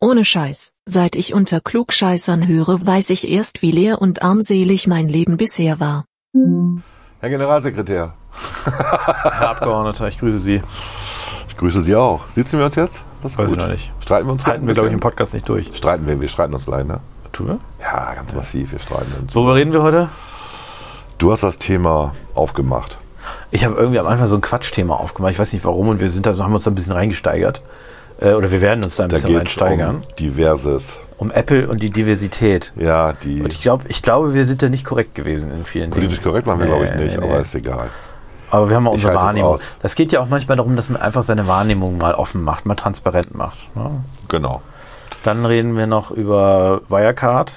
Ohne Scheiß, seit ich unter Klugscheißern höre, weiß ich erst, wie leer und armselig mein Leben bisher war. Herr Generalsekretär, Herr Abgeordneter, ich grüße Sie. ich grüße Sie auch. Sitzen wir uns jetzt? Das ist Weiß gut. ich noch nicht. Streiten wir uns Halten wir, glaube ich, im Podcast nicht durch. Streiten wir, wir streiten uns gleich, ne? Tun wir? Ja, ganz massiv, wir streiten uns. Worüber reden wir heute? Du hast das Thema aufgemacht. Ich habe irgendwie am Anfang so ein Quatschthema aufgemacht. Ich weiß nicht warum und wir sind da, haben uns da ein bisschen reingesteigert. Äh, oder wir werden uns da ein Da bisschen reinsteigern. um diverses. Um Apple und die Diversität. Ja, die Und ich, glaub, ich glaube, wir sind da nicht korrekt gewesen in vielen politisch Dingen. korrekt waren wir, glaube ich, Nee, nicht, nee, aber nee. ist egal. Aber wir haben auch unsere halte es Wahrnehmung. aus. Das geht ja auch manchmal darum, dass man einfach seine Wahrnehmung mal offen macht, mal transparent macht. Ne? Genau. Dann reden wir noch über Wirecard.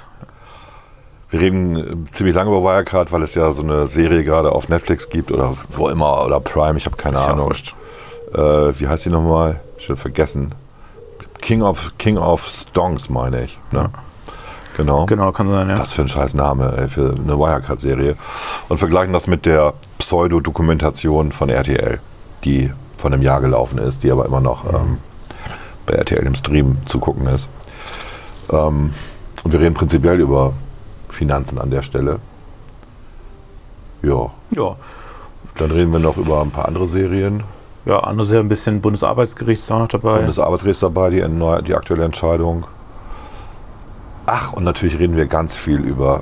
Wir reden äh, ziemlich lange über Wirecard, weil es ja so eine Serie gerade auf Netflix gibt oder wo immer oder Prime, ich habe keine ja Ahnung. wurscht. Äh, wie heißt die nochmal? Schon vergessen. King of King of Stonks, meine ich. Ne? Genau. Genau, kann sein, ja. Was für ein scheiß Name ey, für eine Wirecard-Serie. Und vergleichen das mit der Pseudo-Dokumentation von RTL, die von einem Jahr gelaufen ist, die aber immer noch ähm, bei RTL im Stream zu gucken ist. Ähm, und wir reden prinzipiell über Finanzen an der Stelle. Ja, ja. dann reden wir noch über ein paar andere Serien. Ja, andere sehr ein bisschen Bundesarbeitsgericht ist auch noch dabei. Und das Arbeitsgericht dabei, die, die aktuelle Entscheidung. Ach, und natürlich reden wir ganz viel über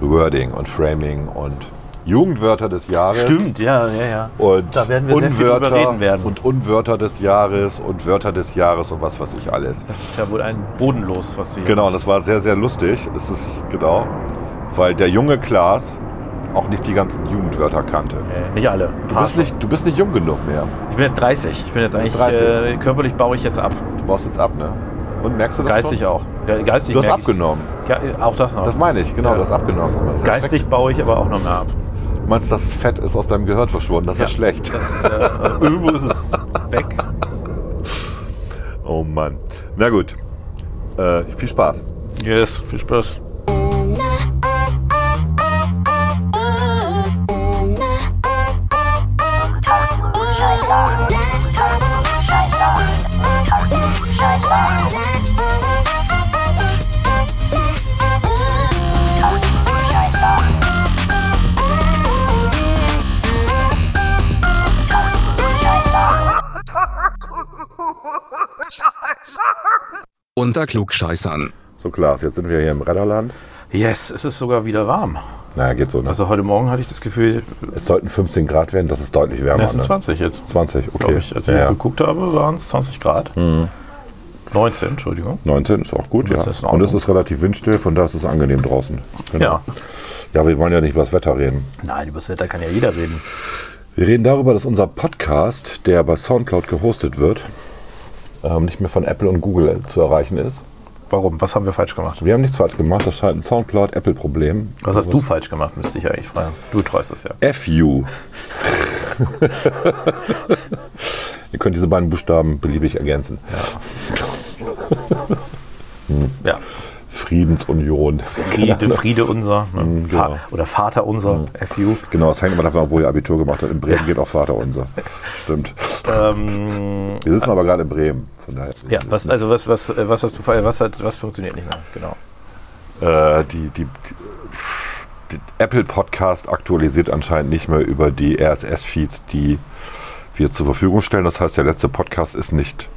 Wording und Framing und Jugendwörter des Jahres. Stimmt, ja, ja, ja. Und Da werden wir sehr viel drüber reden werden. Und Unwörter des Jahres und Wörter des Jahres und was weiß ich alles. Das ist ja wohl ein Bodenlos, was wir hier Genau, das war sehr, sehr lustig. Es ist genau, weil der junge Klaas auch nicht die ganzen Jugendwörter kannte. Äh, nicht alle. Du bist nicht, du bist nicht jung genug mehr. Ich bin jetzt 30. Ich bin jetzt eigentlich 30. Äh, körperlich baue ich jetzt ab. Du baust jetzt ab, ne? Und merkst du das Geistig schon? auch. Geistig Du hast abgenommen. Ja, auch das noch. Das meine ich, genau, Ja. du hast abgenommen. Das geistig baue ich aber auch noch mehr ab. Du meinst, das Fett ist aus deinem Gehirn verschwunden? Das wäre Ja. schlecht. Das, äh, irgendwo ist es weg. Oh Mann. Na gut. Äh, viel Spaß. Yes, viel Spaß. Unter Klugscheißern. So, Klaas, jetzt sind wir hier im Redderland. Yes, es ist sogar wieder warm. Naja, geht so. Ne? Also heute Morgen hatte ich das Gefühl, es sollten 15 Grad werden, das ist deutlich wärmer. es sind Ne? 20 jetzt. 20, okay. Ich. Als ich ja, geguckt habe, waren es 20 Grad. 19, Entschuldigung. 19 ist auch gut, ja. Das ist Und es ist relativ windstill, von daher ist es angenehm draußen. Genau. Ja. Ja, wir wollen ja nicht über das Wetter reden. Nein, über das Wetter kann ja jeder reden. Wir reden darüber, dass unser Podcast, der bei Soundcloud gehostet wird, ähm, nicht mehr von Apple und Google zu erreichen ist. Warum? Was haben wir falsch gemacht? Wir haben nichts falsch gemacht, das scheint ein Soundcloud-Apple-Problem. Was hast du falsch gemacht, müsste ich eigentlich fragen. Du treust das ja. FU. Ihr könnt diese beiden Buchstaben beliebig ergänzen. Ja. Friedensunion. Friede, Friede unser. Ne? genau. Fa oder Vater unser, FU. Genau, das hängt immer davon ab, wo ihr Abitur gemacht habt. In Bremen geht auch Vater unser. Stimmt. Ähm, Wir sitzen aber gerade in Bremen. Von daher ja, was, also was, was, äh, was hast du was hat, was funktioniert nicht mehr? Genau. Äh, die, die, die Apple Podcast aktualisiert anscheinend nicht mehr über die RSS-Feeds, die wir zur Verfügung stellen. Das heißt, der letzte Podcast ist nicht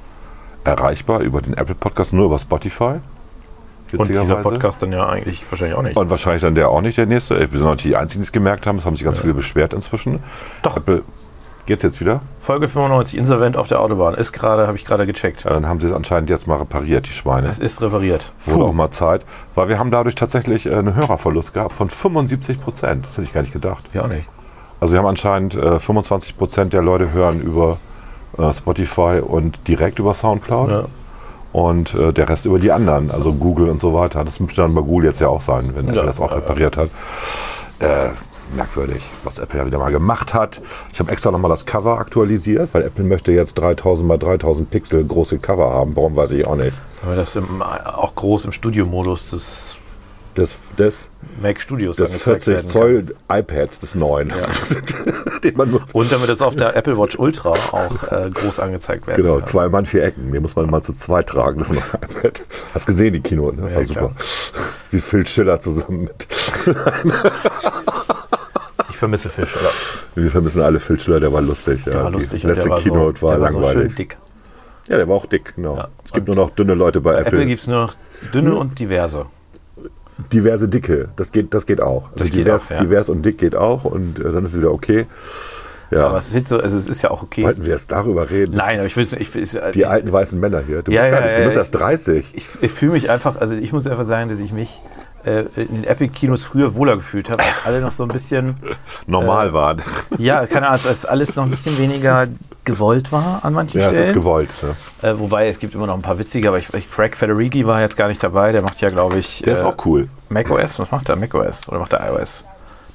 erreichbar über den Apple Podcast, nur über Spotify. Und dieser. Podcast dann ja eigentlich wahrscheinlich auch nicht. Und wahrscheinlich dann der auch nicht der nächste. Wir sind auch nicht die Einzigen, die es gemerkt haben. Es haben sich ganz viele beschwert inzwischen. Doch. Apple, geht's jetzt wieder? Folge 95, Insolvent auf der Autobahn. Ist gerade, habe ich gerade gecheckt. Ja, dann haben sie es anscheinend jetzt mal repariert, die Schweine. Es ist repariert. Wurde auch mal Zeit. Weil wir haben dadurch tatsächlich äh, einen Hörerverlust gehabt von 75 Prozent. Das hätte ich gar nicht gedacht. Ja, auch nicht. Also wir haben anscheinend äh, 25 Prozent der Leute hören über äh, Spotify und direkt über Soundcloud. Ja. Und äh, der Rest über die anderen, also Google und so weiter. Das müsste dann bei Google jetzt ja auch sein, wenn Ja, er das auch repariert hat. Äh, merkwürdig, was Apple ja wieder mal gemacht hat. Ich habe extra nochmal das Cover aktualisiert, weil Apple möchte jetzt 3000 mal 3000 Pixel große Cover haben. Warum weiß ich auch nicht. Weil das im, auch groß im Studiomodus, das des, des, Mac Studios des angezeigt 40 werden Zoll iPads, des neuen, den man nutzt. Und damit das auf der Apple Watch Ultra auch äh, groß angezeigt werden Genau, kann. zwei Mann, vier Ecken. Den muss man mal zu zweit tragen, das neue iPad. Hast gesehen, die Kino, ne? War Ja, super. klar. Wie Phil Schiller zusammen mit. Ich vermisse Fisch. Oder? Wir vermissen alle Phil Schiller, der war lustig. Der ja. war lustig Die letzte Keynote so, war der war so langweilig. schön dick. ja, der war auch dick, genau. Ja. Es gibt nur noch dünne Leute bei Apple. Apple gibt es nur noch dünne und diverse. Diverse Dicke, das geht, das geht auch. Also Das geht divers, auch, ja. divers und dick geht auch und äh, dann ist es wieder okay. Ja, Aber es wird so, also es ist ja auch okay. wollten wir jetzt darüber reden? Nein, aber ich will ich, will- Die ich, alten weißen Männer hier. Du Ja, bist, ja, gar nicht, du bist erst 30. ich, ich fühle mich einfach, also ich muss einfach sagen, dass ich mich äh, in den Epic-Kinos früher wohler gefühlt habe, als alle noch so ein bisschen, Normal waren. ja, keine Ahnung, als alles noch ein bisschen weniger gewollt war an manchen Ja, es Stellen. ist gewollt. Ne? Äh, wobei, es gibt immer noch ein paar witzige, aber ich, ich, Craig Federighi war jetzt gar nicht dabei. Der macht ja, glaube ich, Der ist äh, auch cool. macOS. Was macht der? macOS oder macht der iOS?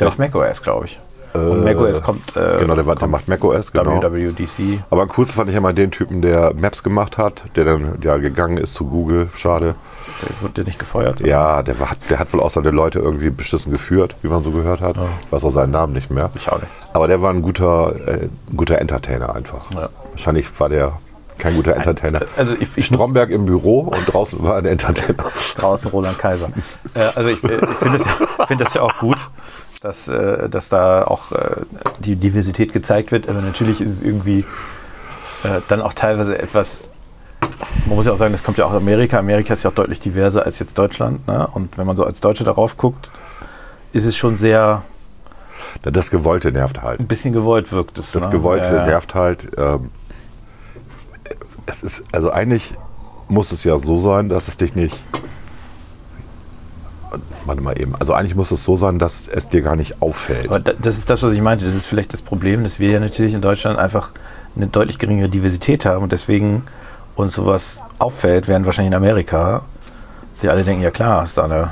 Der macht macOS, glaube ich. Und macOS kommt, äh, Genau, der, war- der macht macOS, genau. WWDC. Aber am coolsten fand ich immer den Typen, der Maps gemacht hat, der dann ja gegangen ist zu Google. Schade. Der wurde nicht gefeuert. Ja, der, war, der hat wohl auch seine Leute irgendwie beschissen geführt, wie man so gehört hat. Ich weiß auch seinen Namen nicht mehr. Ich auch nicht. Aber der war ein guter, äh, guter Entertainer einfach. Ja. Wahrscheinlich war der kein guter Entertainer. Also ich, ich Stromberg im Büro und draußen war ein Entertainer. draußen Roland Kaiser. äh, also ich, äh, ich finde das, ja- finde das ja auch gut, dass, äh, dass da auch äh, die Diversität gezeigt wird. Aber natürlich ist es irgendwie äh, dann auch teilweise etwas. Man muss ja auch sagen, das kommt ja auch aus Amerika. Amerika ist ja auch deutlich diverser als jetzt Deutschland. Ne? Und wenn man so als Deutsche darauf guckt, ist es schon sehr Das Gewollte nervt halt. ein bisschen gewollt wirkt es. Das ne? Gewollte Ja, nervt halt. Ähm, es ist, also eigentlich muss es ja so sein, dass es dich nicht. Warte mal eben. Also eigentlich muss es so sein, dass es dir gar nicht auffällt. Aber da- das ist das, was ich meinte. Das ist vielleicht das Problem, dass wir ja natürlich in Deutschland einfach eine deutlich geringere Diversität haben und deswegen uns sowas auffällt, während wahrscheinlich in Amerika sie alle denken, ja klar, hast da eine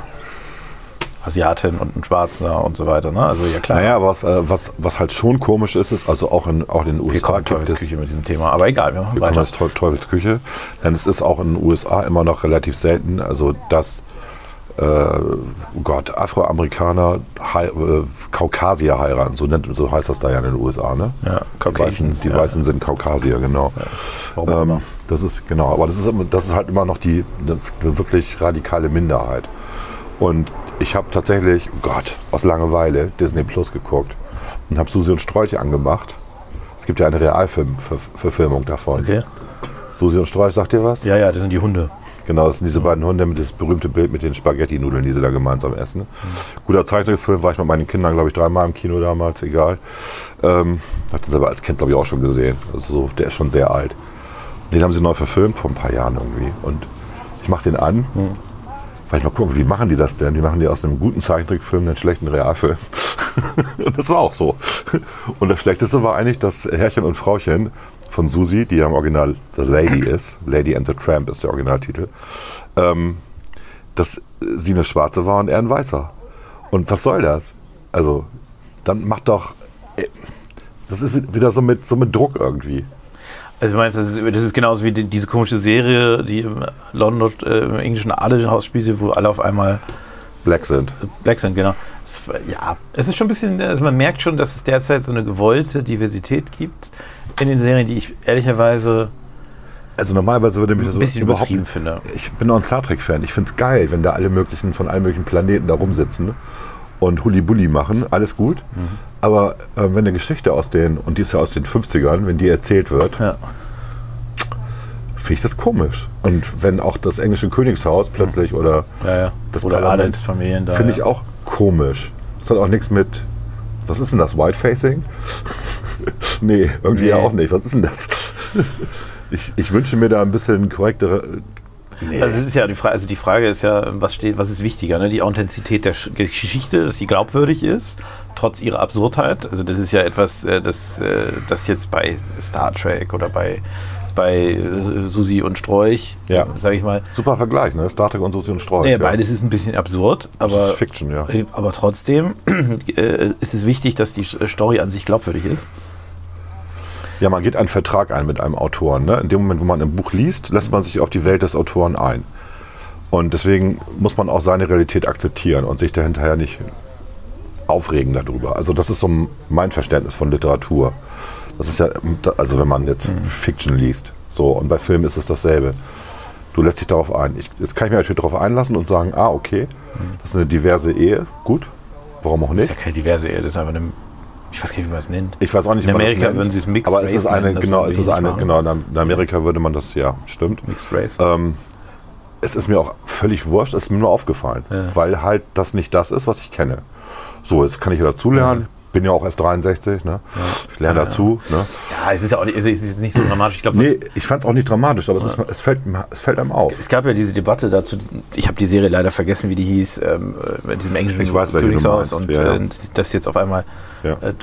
Asiatin und einen Schwarzen und so weiter. Ne? Also ja klar. Naja, aber was, äh, was, was halt schon komisch ist, ist, also auch in, auch in den wir USA kommen gibt es, Teufelsküche mit diesem Thema. Aber egal, wir machen wir kommen weiter. Teu- Teufelsküche, denn es ist auch in den USA immer noch relativ selten, also dass äh, oh Gott, Afroamerikaner äh, Kaukasier heiraten, so, nennt, so heißt das da ja in den USA, ne? Ja, Die Weißen, Caucasians, die ja. Weißen sind Kaukasier, genau. Warum auch Ähm, immer. das ist genau, aber das ist, immer- das ist halt immer noch die eine, wirklich radikale Minderheit. Und ich habe tatsächlich, oh Gott, aus Langeweile Disney Plus geguckt und habe Susi und Strolch angemacht. Es gibt ja eine Realverfilmung davon. Okay. Susi und Strolch, sagt ihr was? Ja, ja, das sind die Hunde. Genau, das sind diese beiden Hunde mit das berühmte Bild mit den Spaghetti-Nudeln, die sie da gemeinsam essen. Guter Zeichentrickfilm, war ich mit meinen Kindern, glaube ich, dreimal im Kino damals, egal. Ähm, hatten sie aber als Kind, glaube ich, auch schon gesehen. Also so, der ist schon sehr alt. Den haben sie neu verfilmt, vor ein paar Jahren irgendwie. Und ich mache den an, weil ich mal gucken, wie machen die das denn? Die machen die aus einem guten Zeichentrickfilm einen schlechten Realfilm. und das war auch so. Und das Schlechteste war eigentlich, dass Herrchen und Frauchen von Susi, die ja im Original The Lady ist, Lady and the Tramp ist der Originaltitel, ähm, dass sie eine Schwarze war und er ein Weißer. Und was soll das? Also, dann macht doch. äh, Das ist wieder so mit, so mit Druck irgendwie. Also meinst, das ist, das ist genauso wie die, diese komische Serie, die im London äh, im englischen Adelhaus spielte, wo alle auf einmal Black sind. Black sind, genau. Das, ja, es ist schon ein bisschen, also man merkt schon, dass es derzeit so eine gewollte Diversität gibt in den Serien, die ich ehrlicherweise Also normalerweise würde mich das ein bisschen überhaupt übertrieben finde. Ich bin auch ein Star Trek-Fan. Ich finde es geil, wenn da alle möglichen, von allen möglichen Planeten da rumsitzen und Hulli-Bulli machen. Alles gut. Mhm. Aber äh, wenn eine Geschichte aus den, und die ist ja aus den 50ern, wenn die erzählt wird, Ja. Finde ich das komisch. Und wenn auch das englische Königshaus plötzlich oder Ja, ja. das Oder Adelsfamilien da. finde ich ja. auch komisch. Das hat auch nichts mit, was ist denn das, Whitefacing? nee, irgendwie Nee. ja auch nicht. Was ist denn das? ich, ich wünsche mir da ein bisschen korrektere, Also es ist ja die Frage, also die Frage ist ja, was steht, was ist wichtiger, ne? Die Authentizität der Sch- Geschichte, dass sie glaubwürdig ist, trotz ihrer Absurdheit. Also das ist ja etwas, äh, das, äh, das jetzt bei Star Trek oder bei, bei äh, Susi und Strolch, Ja. sage ich mal, Super Vergleich, ne? Star Trek und Susi und Strolch. Nee, ja. beides ist ein bisschen absurd, aber, Fiction, ja. äh, aber trotzdem äh, ist es wichtig, dass die Story an sich glaubwürdig ist. Ja, man geht einen Vertrag ein mit einem Autoren. Ne? In dem Moment, wo man ein Buch liest, lässt man sich auf die Welt des Autoren ein. Und deswegen muss man auch seine Realität akzeptieren und sich dahinterher nicht aufregen darüber. Also das ist so mein Verständnis von Literatur. Das ist ja, also wenn man jetzt Fiction liest, so und bei Film ist es dasselbe. Du lässt dich darauf ein. Ich, jetzt kann ich mich natürlich darauf einlassen und sagen, ah okay, das ist eine diverse Ehe, gut, warum auch Das nicht? ist ja keine diverse Ehe, das ist einfach eine. Ich weiß gar nicht, wie man es nennt. Ich weiß auch nicht, In wie man das Amerika nennt, würden sie es Mixed aber es ist Race eine, nennen, das genau, es ist eine, machen. genau, in Amerika würde man das, ja, stimmt. Mixed Race. Ähm, es ist mir auch völlig wurscht, es ist mir nur aufgefallen, weil halt das nicht das ist, was ich kenne. So, jetzt kann ich ja dazulernen. Bin ja auch erst 63, ne? Ich lerne dazu. Ne? ja, es ist ja auch nicht, es ist nicht so dramatisch. Ich glaube, Nee, ich fand es auch nicht dramatisch, aber es, ist, es, fällt, es fällt einem auf. Es gab ja diese Debatte dazu, ich habe die Serie leider vergessen, wie die hieß, ähm, äh, mit diesem englischen Ich weiß, Königshaus und ja, ja. äh, das jetzt auf einmal Ja. äh,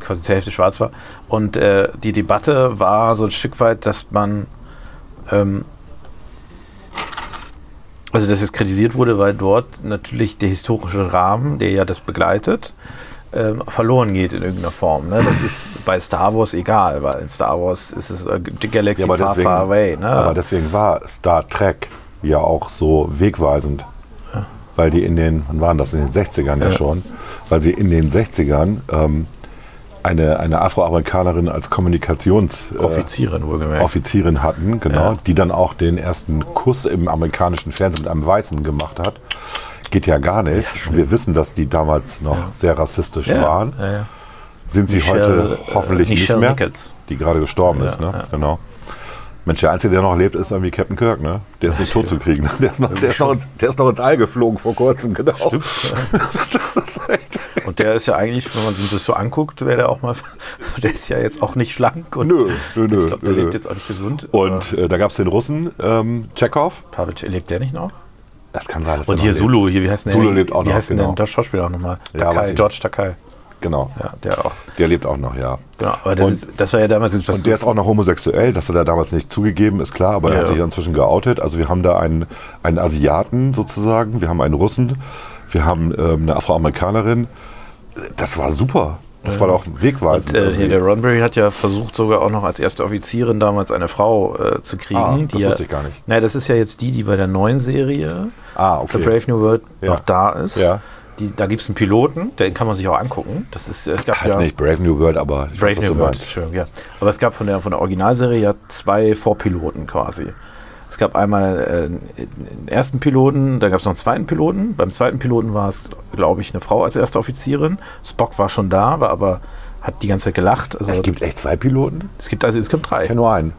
quasi zur Hälfte schwarz war. Und äh, die Debatte war so ein Stück weit, dass man, ähm, also dass es kritisiert wurde, weil dort natürlich der historische Rahmen, der ja das begleitet, ähm, verloren geht in irgendeiner Form. Ne? Das ist bei Star Wars egal, weil in Star Wars ist es äh, die Galaxy Ja, far, deswegen- far away. Ne? Aber deswegen war Star Trek ja auch so wegweisend. Weil die in den, wann waren das, in den 60ern ja, Ja. schon, weil sie in den 60ern ähm, eine, eine Afroamerikanerin als Kommunikations... äh, wohlgemerkt. Offizierin hatten, genau, Ja. die dann auch den ersten Kuss im amerikanischen Fernsehen mit einem Weißen gemacht hat. Geht ja gar nicht. Wir wissen, dass die damals noch sehr rassistisch Ja, waren. ja, ja. Sind sie Michelle, heute äh, hoffentlich Michelle nicht mehr, Nichols. die gerade gestorben Ja, ist, ne? ja. Genau. Mensch, der Einzige, der noch lebt, ist irgendwie Captain Kirk, ne? Der ist nicht tot zu kriegen. Der ist, noch, der, ist noch, ins- der ist noch ins All geflogen vor kurzem, genau. Stimmt. Und der ist ja eigentlich, wenn man sich das so anguckt, wäre der auch mal, der ist ja jetzt auch nicht schlank und Nö, nö, nö. ich glaube, der nö, lebt jetzt auch nicht gesund. Und äh, da gab es den Russen, ähm, Chekhov. aber Pavic, lebt der nicht noch? Das kann sein, Und hier Zulu, hier, wie heißt denn der? Zulu lebt auch wie noch, heißt denn genau. der Schauspieler auch nochmal? Ja, Takai. George Takai. Genau. Ja, der auch. Der lebt auch noch, ja. Genau, aber das, Und- ist, das war ja damals was Und der ist auch noch homosexuell, das hat er damals nicht zugegeben, ist klar, aber er hat Ja. sich inzwischen geoutet. Also wir haben da einen, einen Asiaten sozusagen, wir haben einen Russen, wir haben ähm, eine Afroamerikanerin. Das war super. Das war doch wegweisend. Und, äh, der Ronberry hat ja versucht, sogar auch noch als erste Offizierin damals eine Frau äh, zu kriegen. Ah, das ja, wusste ich gar nicht. Naja, das ist ja jetzt die, die bei der neuen Serie ah, okay. The Brave New World Ja. noch da ist. Ja. Die, da gibt es einen Piloten, den kann man sich auch angucken. Das ist, es gab Heißt ja nicht Brave New World, aber Brave weiß, was New World. Entschuldigung, ja. Aber es gab von der, von der Originalserie ja zwei Vorpiloten quasi. Es gab einmal äh, den ersten Piloten, da gab es noch einen zweiten Piloten. Beim zweiten Piloten war es, glaube ich, eine Frau als erste Offizierin. Spock war schon da, war aber hat die ganze Zeit gelacht. Also Es gibt echt zwei Piloten? es gibt also es gibt drei. Ich kenne nur einen.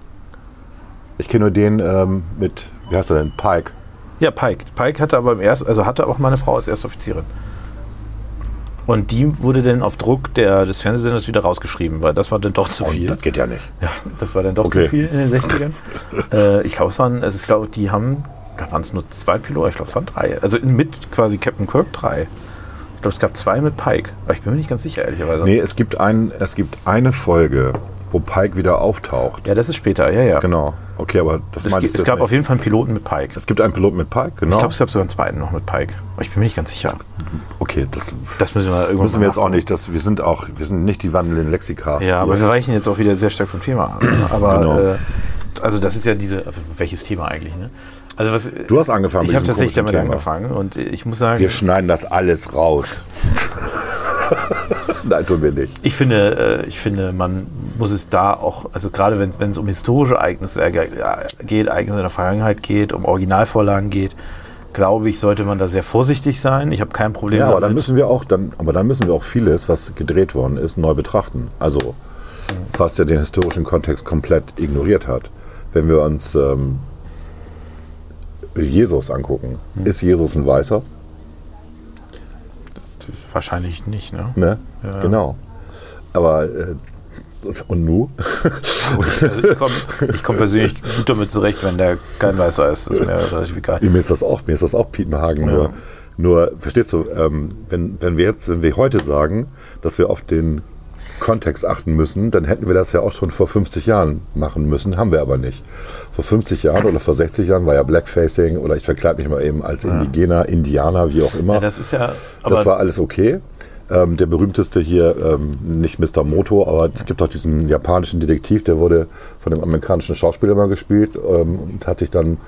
Ich kenne nur den ähm, mit, wie heißt er denn, Pike. Ja, Pike. Pike hatte aber im ersten, also hatte auch mal eine Frau als erste Offizierin. Und die wurde dann auf Druck der, des Fernsehsenders wieder rausgeschrieben, weil das war dann doch zu viel. Das geht ja nicht. Ja, das war dann doch Okay. zu viel in den 60ern. äh, ich glaube, es waren, also ich glaube, die haben, da waren es nur zwei Piloten, ich glaube, es waren drei. Also mit quasi Captain Kirk drei. Ich glaube, es gab zwei mit Pike, aber ich bin mir nicht ganz sicher, ehrlicherweise. Nee, es gibt, ein, es gibt eine Folge, wo Pike wieder auftaucht. Ja, das ist später, ja, ja. Genau. Okay, aber das gibt- du es gab nicht. auf jeden Fall einen Piloten mit Pike. Es gibt einen Piloten mit Pike, genau. Ich glaube, es gab sogar einen zweiten noch mit Pike. Aber ich bin mir nicht ganz sicher. okay, das Das müssen wir irgendwann müssen wir jetzt auch nicht. Das, wir sind auch, wir sind nicht die wandelnden Lexika. Ja, aber wir weichen jetzt auch wieder sehr stark vom Thema ab. Aber Genau. äh, also das ist ja diese, also welches Thema eigentlich, ne? Also was Du hast angefangen Ich habe tatsächlich damit Thema. angefangen und ich muss sagen, Wir schneiden das alles raus. Nein, tun wir nicht. ich finde, äh, ich finde, man muss es da auch, also gerade wenn wenn es um historische Ereignisse geht, Ereignisse in der Vergangenheit geht, um Originalvorlagen geht, glaube ich, sollte man da sehr vorsichtig sein. Ich habe kein Problem Ja, aber dann damit. müssen wir auch, dann, aber dann müssen wir auch vieles, was gedreht worden ist, neu betrachten. Also was ja den historischen Kontext komplett ignoriert hat. Wenn wir uns ähm, Jesus angucken, ist Jesus ein Weißer? Wahrscheinlich nicht, ne? Ne? Ja. Genau. Aber äh, und nu? Also ich komme komm persönlich gut damit zurecht, wenn der kein Weißer ist. Das ist mir relativ egal. Mir ist das auch, mir ist das auch Piepenhagen. Nur, nur, verstehst du, ähm, wenn, wenn wir jetzt, wenn wir heute sagen, dass wir auf den Kontext achten müssen, dann hätten wir das ja auch schon vor 50 Jahren machen müssen, haben wir aber nicht. Vor 50 Jahren oder vor 60 Jahren war ja Blackfacing oder ich verkleide mich mal eben als Indigener, Indianer, wie auch immer. Ja, das ist ja, das war alles okay. Ähm, der berühmteste hier, ähm, nicht Mr. Moto, aber es gibt auch diesen japanischen Detektiv, der wurde von einem amerikanischen Schauspieler mal gespielt ähm, und hat sich dann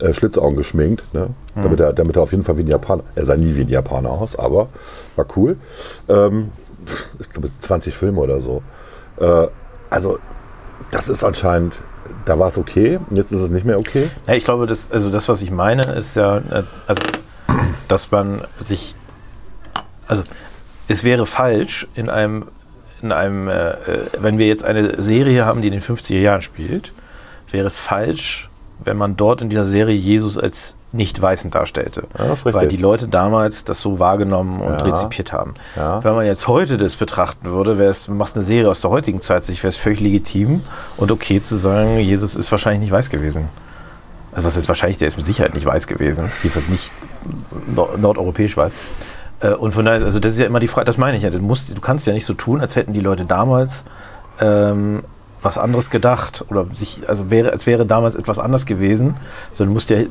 äh, Schlitzaugen geschminkt, ne? damit, er, damit er auf jeden Fall wie ein Japaner, er sah nie wie ein Japaner aus, aber war cool. Ich glaube 20 Filme oder so. Äh, also das ist anscheinend, da war es okay, jetzt ist es nicht mehr okay. Ja, ich glaube, das, also das, was ich meine, ist ja, äh, also, dass man sich, also es wäre falsch in einem, in einem, äh, äh wenn wir jetzt eine Serie haben, die in den 50er Jahren spielt, wäre es falsch, wenn man dort in dieser Serie Jesus als nicht Weißen darstellte. Ja, weil die Leute damals das so wahrgenommen und Ja. rezipiert haben. Ja. Wenn man jetzt heute das betrachten würde, wäre es, du machst eine Serie aus der heutigen Zeit, sich wäre es völlig legitim und okay zu sagen, Jesus ist wahrscheinlich nicht weiß gewesen. Also was ist wahrscheinlich, der ist mit Sicherheit nicht weiß gewesen. Jedenfalls nicht nord nordeuropäisch weiß. Äh, Und von daher, also das ist ja immer die Frage, das meine ich ja. Du, musst, du kannst ja nicht so tun, als hätten die Leute damals ähm, was anderes gedacht oder sich, also wäre, als wäre damals etwas anders gewesen, sondern ja äh,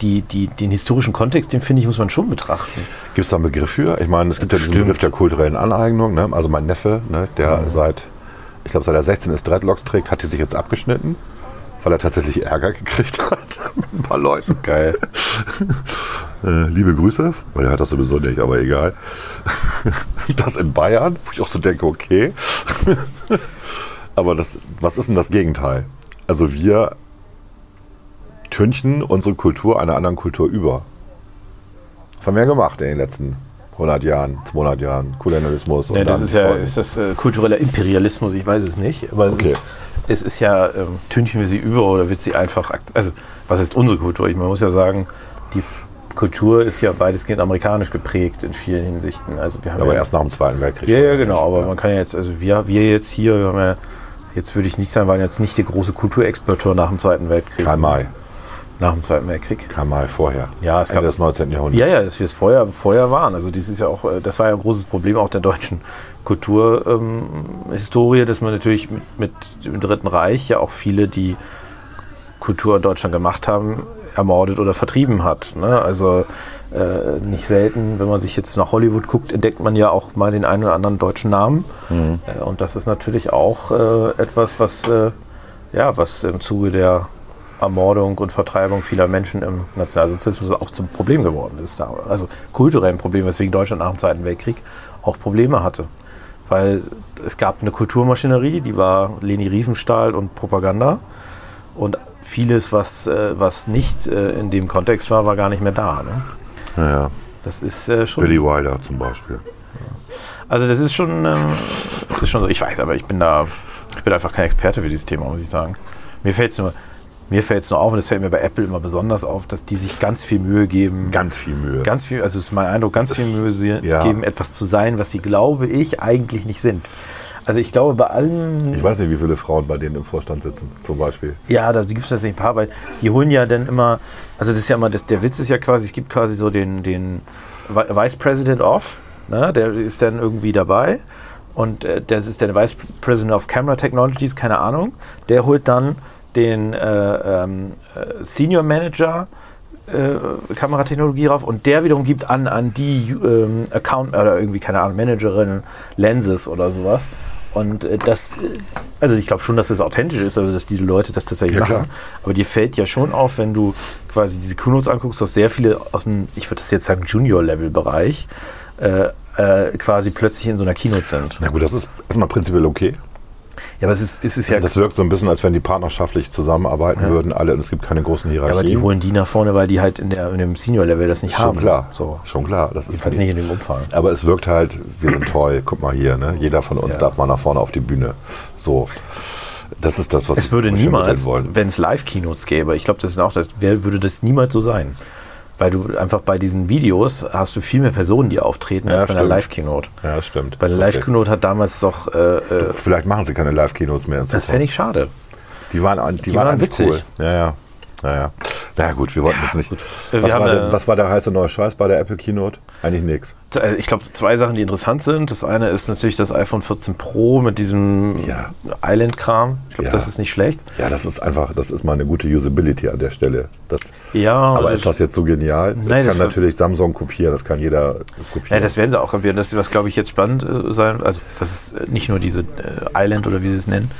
die, die, den historischen Kontext, den finde ich, muss man schon betrachten. Gibt es da einen Begriff für? Ich meine, es gibt ja diesen. Begriff der kulturellen Aneignung. Ne? Also mein Neffe, ne, der seit, ich glaube, seit er 16 ist, Dreadlocks trägt, hat die sich jetzt abgeschnitten, weil er tatsächlich Ärger gekriegt hat mit ein paar Leuten. Geil. Äh, liebe Grüße, weil er hört das sowieso nicht, aber egal. Das in Bayern, wo ich auch so denke, okay. Aber das, was ist denn das Gegenteil? Also wir tünchen unsere Kultur einer anderen Kultur über. Das haben wir ja gemacht in den letzten 100 Jahren, 200 Jahren. Kolonialismus und Ja, das ist ja ist das äh, kultureller Imperialismus, ich weiß es nicht. Aber es, Okay. ist, es ist ja, ähm, tünchen wir sie über oder wird sie einfach, also was ist unsere Kultur? Ich, man muss ja sagen, die Kultur ist ja weitestgehend amerikanisch geprägt in vielen Hinsichten. Also wir haben aber ja, erst nach dem Zweiten Weltkrieg. ja, ja, genau, aber man kann ja jetzt, also wir, wir jetzt hier, wir haben ja, jetzt würde ich nicht sagen, waren jetzt nicht der große Kulturexporteur nach dem Zweiten Weltkrieg. Karl May. Nach dem Zweiten Weltkrieg. Karl May vorher. Ja, es Ende gab- des 19. Jahrhunderts. Ja, ja, dass wir es vorher, vorher waren. Also das ist ja auch, äh, das war ja ein großes Problem auch der deutschen Kulturhistorie, ähm, dass man natürlich mit, mit dem Dritten Reich ja auch viele, die Kultur in Deutschland gemacht haben, ermordet oder vertrieben hat. Ne? Also äh, nicht selten, wenn man sich jetzt nach Hollywood guckt, entdeckt man ja auch mal den einen oder anderen deutschen Namen. Äh, und das ist natürlich auch äh, etwas, was, äh, ja, was im Zuge der Ermordung und Vertreibung vieler Menschen im Nationalsozialismus auch zum Problem geworden ist. Also kulturell ein Problem, weswegen Deutschland nach dem Zweiten Weltkrieg auch Probleme hatte. Weil es gab eine Kulturmaschinerie, die war Leni Riefenstahl und Propaganda. Und vieles, was, äh, was nicht äh, in dem Kontext war, war gar nicht mehr da. Ne? Ja, ja. Das ist äh, schon. Billy Wilder zum Beispiel. Also das ist schon, ähm, das ist schon so. Ich weiß, aber ich bin da, ich bin einfach kein Experte für dieses Thema, muss ich sagen. Mir fällt es nur, mir fällt's nur auf und das fällt mir bei Apple immer besonders auf, dass die sich ganz viel Mühe geben. Ganz viel Mühe. Ganz viel, also ist mein Eindruck, ganz viel Mühe sie Ja. geben, etwas zu sein, was sie, glaube ich, eigentlich nicht sind. Also ich glaube, bei allen ich weiß nicht, wie viele Frauen bei denen im Vorstand sitzen, zum Beispiel. Ja, da gibt es tatsächlich ein paar, weil die holen ja dann immer, also das ist ja immer, das, der Witz ist ja quasi, es gibt quasi so den, den Vi- Vice President of, ne, der ist dann irgendwie dabei und äh, das ist der Vice President of Camera Technologies, keine Ahnung, der holt dann den äh, ähm, äh, Senior Manager äh, Kameratechnologie rauf und der wiederum gibt an an die ähm, Account oder irgendwie keine Ahnung Managerin Lenses oder sowas und äh, das äh, also ich glaube schon, dass das authentisch ist, also dass diese Leute das tatsächlich Ja, machen. klar. Aber dir fällt ja schon auf, wenn du quasi diese Keynotes anguckst, dass sehr viele aus dem, ich würde das jetzt sagen, Junior-Level-Bereich äh, äh, quasi plötzlich in so einer Keynote sind. Na gut, das ist erstmal prinzipiell okay. Ja, aber es ist, es ist ja, Das wirkt so ein bisschen, als wenn die partnerschaftlich zusammenarbeiten würden, alle, und es gibt keine großen ja, Hierarchien. aber die holen die nach vorne, weil die halt in, der, in dem Senior-Level das nicht Schon haben. klar. So. Schon klar. Das ist Jedenfalls nicht in dem Umfang. Aber es wirkt halt, wir sind toll, guck mal hier, ne? jeder von uns Ja. darf mal nach vorne auf die Bühne. So. Das ist das, was Es würde niemals, wenn es Live-Keynotes gäbe, ich glaube, das ist auch das, wer würde das niemals so sein? Weil du einfach bei diesen Videos hast du viel mehr Personen, die auftreten, Ja, als bei einer stimmt. Live-Keynote. Ja, das stimmt. Bei ist Live-Keynote hat damals doch, äh, äh. Vielleicht machen sie keine Live-Keynotes mehr das fände ich schade. Die waren, die Die waren, waren witzig. cool. Ja, ja. Naja. Naja, gut, wir wollten jetzt nicht. Äh, Was war, der, was war der heiße neue Scheiß bei der Apple Keynote? Eigentlich nichts. Also Ich glaube, zwei Sachen, die interessant sind. Das eine ist natürlich das iPhone 14 Pro mit diesem Ja. Island-Kram. Ich glaube, Ja. das ist nicht schlecht. Ja, das ist einfach, das ist mal eine gute Usability an der Stelle. Das, Ja, aber das- ist das jetzt so genial? Nein, das kann das natürlich Samsung kopieren, das kann jeder kopieren. Ja, das werden sie auch kapieren. Das, was, glaube ich, jetzt spannend äh, sein, also das ist äh, nicht nur diese äh, Island oder wie sie es nennen.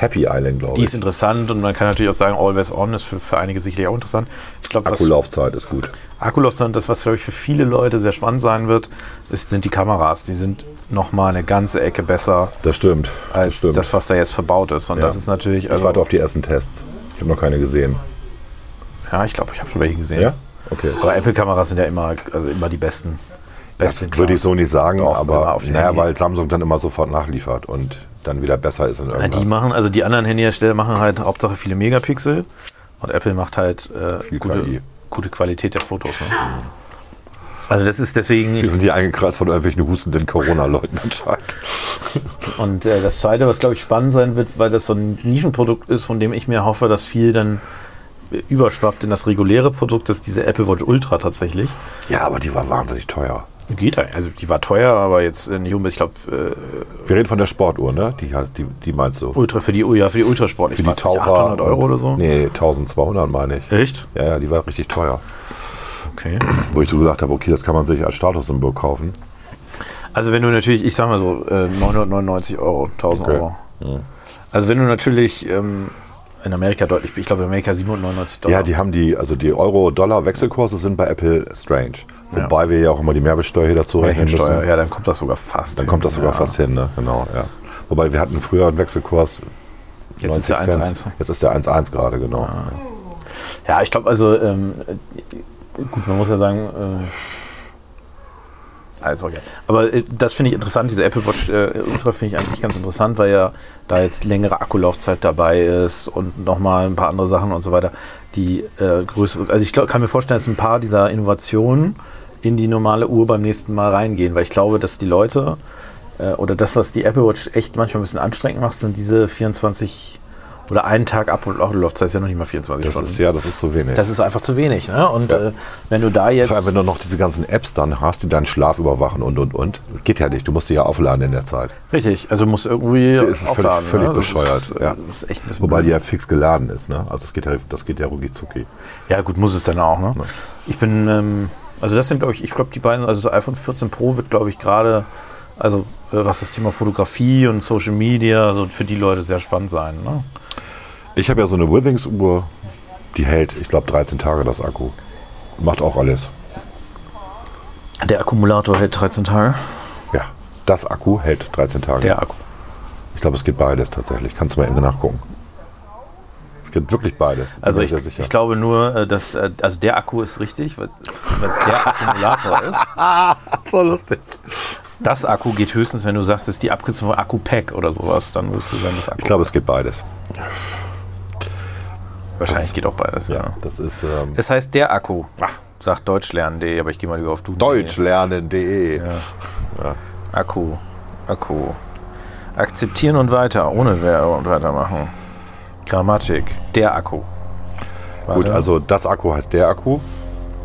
Happy Island, glaube Die ich. ist interessant und man kann natürlich auch sagen, Always On ist für, für einige sicherlich auch interessant. Ich glaube, was Akkulaufzeit ist gut. Akkulaufzeit, das, was glaube ich für viele Leute sehr spannend sein wird, ist, sind die Kameras. Die sind nochmal eine ganze Ecke besser Das stimmt. das als stimmt. das, was da jetzt verbaut ist. Und Ja. das ist natürlich, ich also, warte auf die ersten Tests. Ich habe noch keine gesehen. ja, ich glaube, ich habe schon welche gesehen. Ja? Okay. Aber Apple-Kameras sind ja immer, also immer die besten. Das würde ich so nicht sagen, Doch, aber naja, weil Samsung dann immer sofort nachliefert und dann wieder besser ist in irgendwas. die machen, also die anderen Handyhersteller machen halt Hauptsache viele Megapixel und Apple macht halt äh, gute, KI. gute Qualität der Fotos. Ne? Also das ist deswegen. Wir sind hier eingekreist von irgendwelchen hustenden Corona-Leuten anscheinend. Und äh, das Zweite, was glaube ich spannend sein wird, weil das so ein Nischenprodukt ist, von dem ich mir hoffe, dass viel dann überschwappt in das reguläre Produkt, das ist diese Apple Watch Ultra tatsächlich. Ja, aber die war wahnsinnig teuer. Geht eigentlich. Also die war teuer, aber jetzt äh, nicht unbedingt, ich glaube, äh, Wir reden von der Sportuhr, ne? Die, die, die meinst du? Ultra für die, ja, für die Ultrasport. Für die Taucher. 800 Euro oder so. Nee, 1200 meine ich. Echt? Ja, ja, die war richtig teuer. Okay. Wo ich so gesagt habe, okay, das kann man sich als Statussymbol kaufen. Also wenn du natürlich, ich sag mal so, äh, 999 Euro, 1000 Okay. Euro. Also wenn du natürlich ähm, in Amerika deutlich, ich glaube in Amerika 799 Dollar. Ja, die haben die, also die Euro-Dollar-Wechselkurse sind bei Apple strange. Wobei wir ja auch immer die Mehrwertsteuer hier dazu rechnen müssen. ja, dann kommt das sogar fast. Dann hin. kommt das sogar ja. fast hin, ne? Genau, ja. Wobei wir hatten früher einen Wechselkurs. Jetzt ist der 90 Cent. 1,1. Jetzt ist der 1,1 gerade, genau. Ja, ich glaube also, ähm, äh, gut, man muss ja sagen, äh, also, okay. aber äh, das finde ich interessant, diese Apple Watch äh, Ultra finde ich eigentlich ganz interessant, weil ja da jetzt längere Akkulaufzeit dabei ist und nochmal ein paar andere Sachen und so weiter, die äh, größere, also ich glaub, kann mir vorstellen, dass ein paar dieser Innovationen in die normale Uhr beim nächsten Mal reingehen, weil ich glaube, dass die Leute äh, oder das, was die Apple Watch echt manchmal ein bisschen anstrengend macht, sind diese 24 oder einen Tag Akkulaufzeit ist ja noch nicht mal 24 Das Stunden. ist ja, das ist zu wenig. Das ist einfach zu wenig. Ne? Und Ja. äh, wenn du da jetzt. Vor allem, wenn du noch diese ganzen Apps dann hast, die deinen Schlaf überwachen und und und. Geht ja nicht, du musst die ja aufladen in der Zeit. richtig, also musst irgendwie Das ist völlig, aufladen. völlig ne? Das bescheuert. Ist, äh, ja. Das ist bisschen Wobei die ja fix geladen ist, ne? Also das geht ja, das geht ja rucki zucki. Ja, gut, muss es dann auch. Ne? Ich bin. Ähm, also, das sind, glaube ich, ich glaube, die beiden. Also, das iPhone 14 Pro wird, glaube ich, gerade. Also, äh, was das Thema Fotografie und Social Media, also für die Leute sehr spannend sein. Ne? Ich habe ja so eine Withings-Uhr, die hält, ich glaube, 13 Tage das Akku. Macht auch alles. Der Akkumulator hält 13 Tage. Ja, das Akku hält 13 Tage. Der Akku. Ich glaube, es geht beides tatsächlich. Kannst du mal eben nachgucken. Es geht wirklich beides. Also ich, ich glaube nur, äh, dass äh, also der Akku ist richtig, weil es der Akkumulator ist. so lustig. Das Akku geht höchstens, wenn du sagst, es ist die Abkürzung von Akku-Pack oder sowas, dann wirst du sagen, das Akku. Ich glaube, es geht beides. wahrscheinlich das- geht auch beides. Ja. Ja, das ist ähm, Es heißt der Akku. Sagt deutschlernen.de, aber ich gehe mal lieber auf du. deutschlernen.de. Akku. Akku. Akzeptieren und weiter, ohne Wer und weitermachen. Grammatik. Der Akku. Gut, Warte. also das Akku heißt der Akku.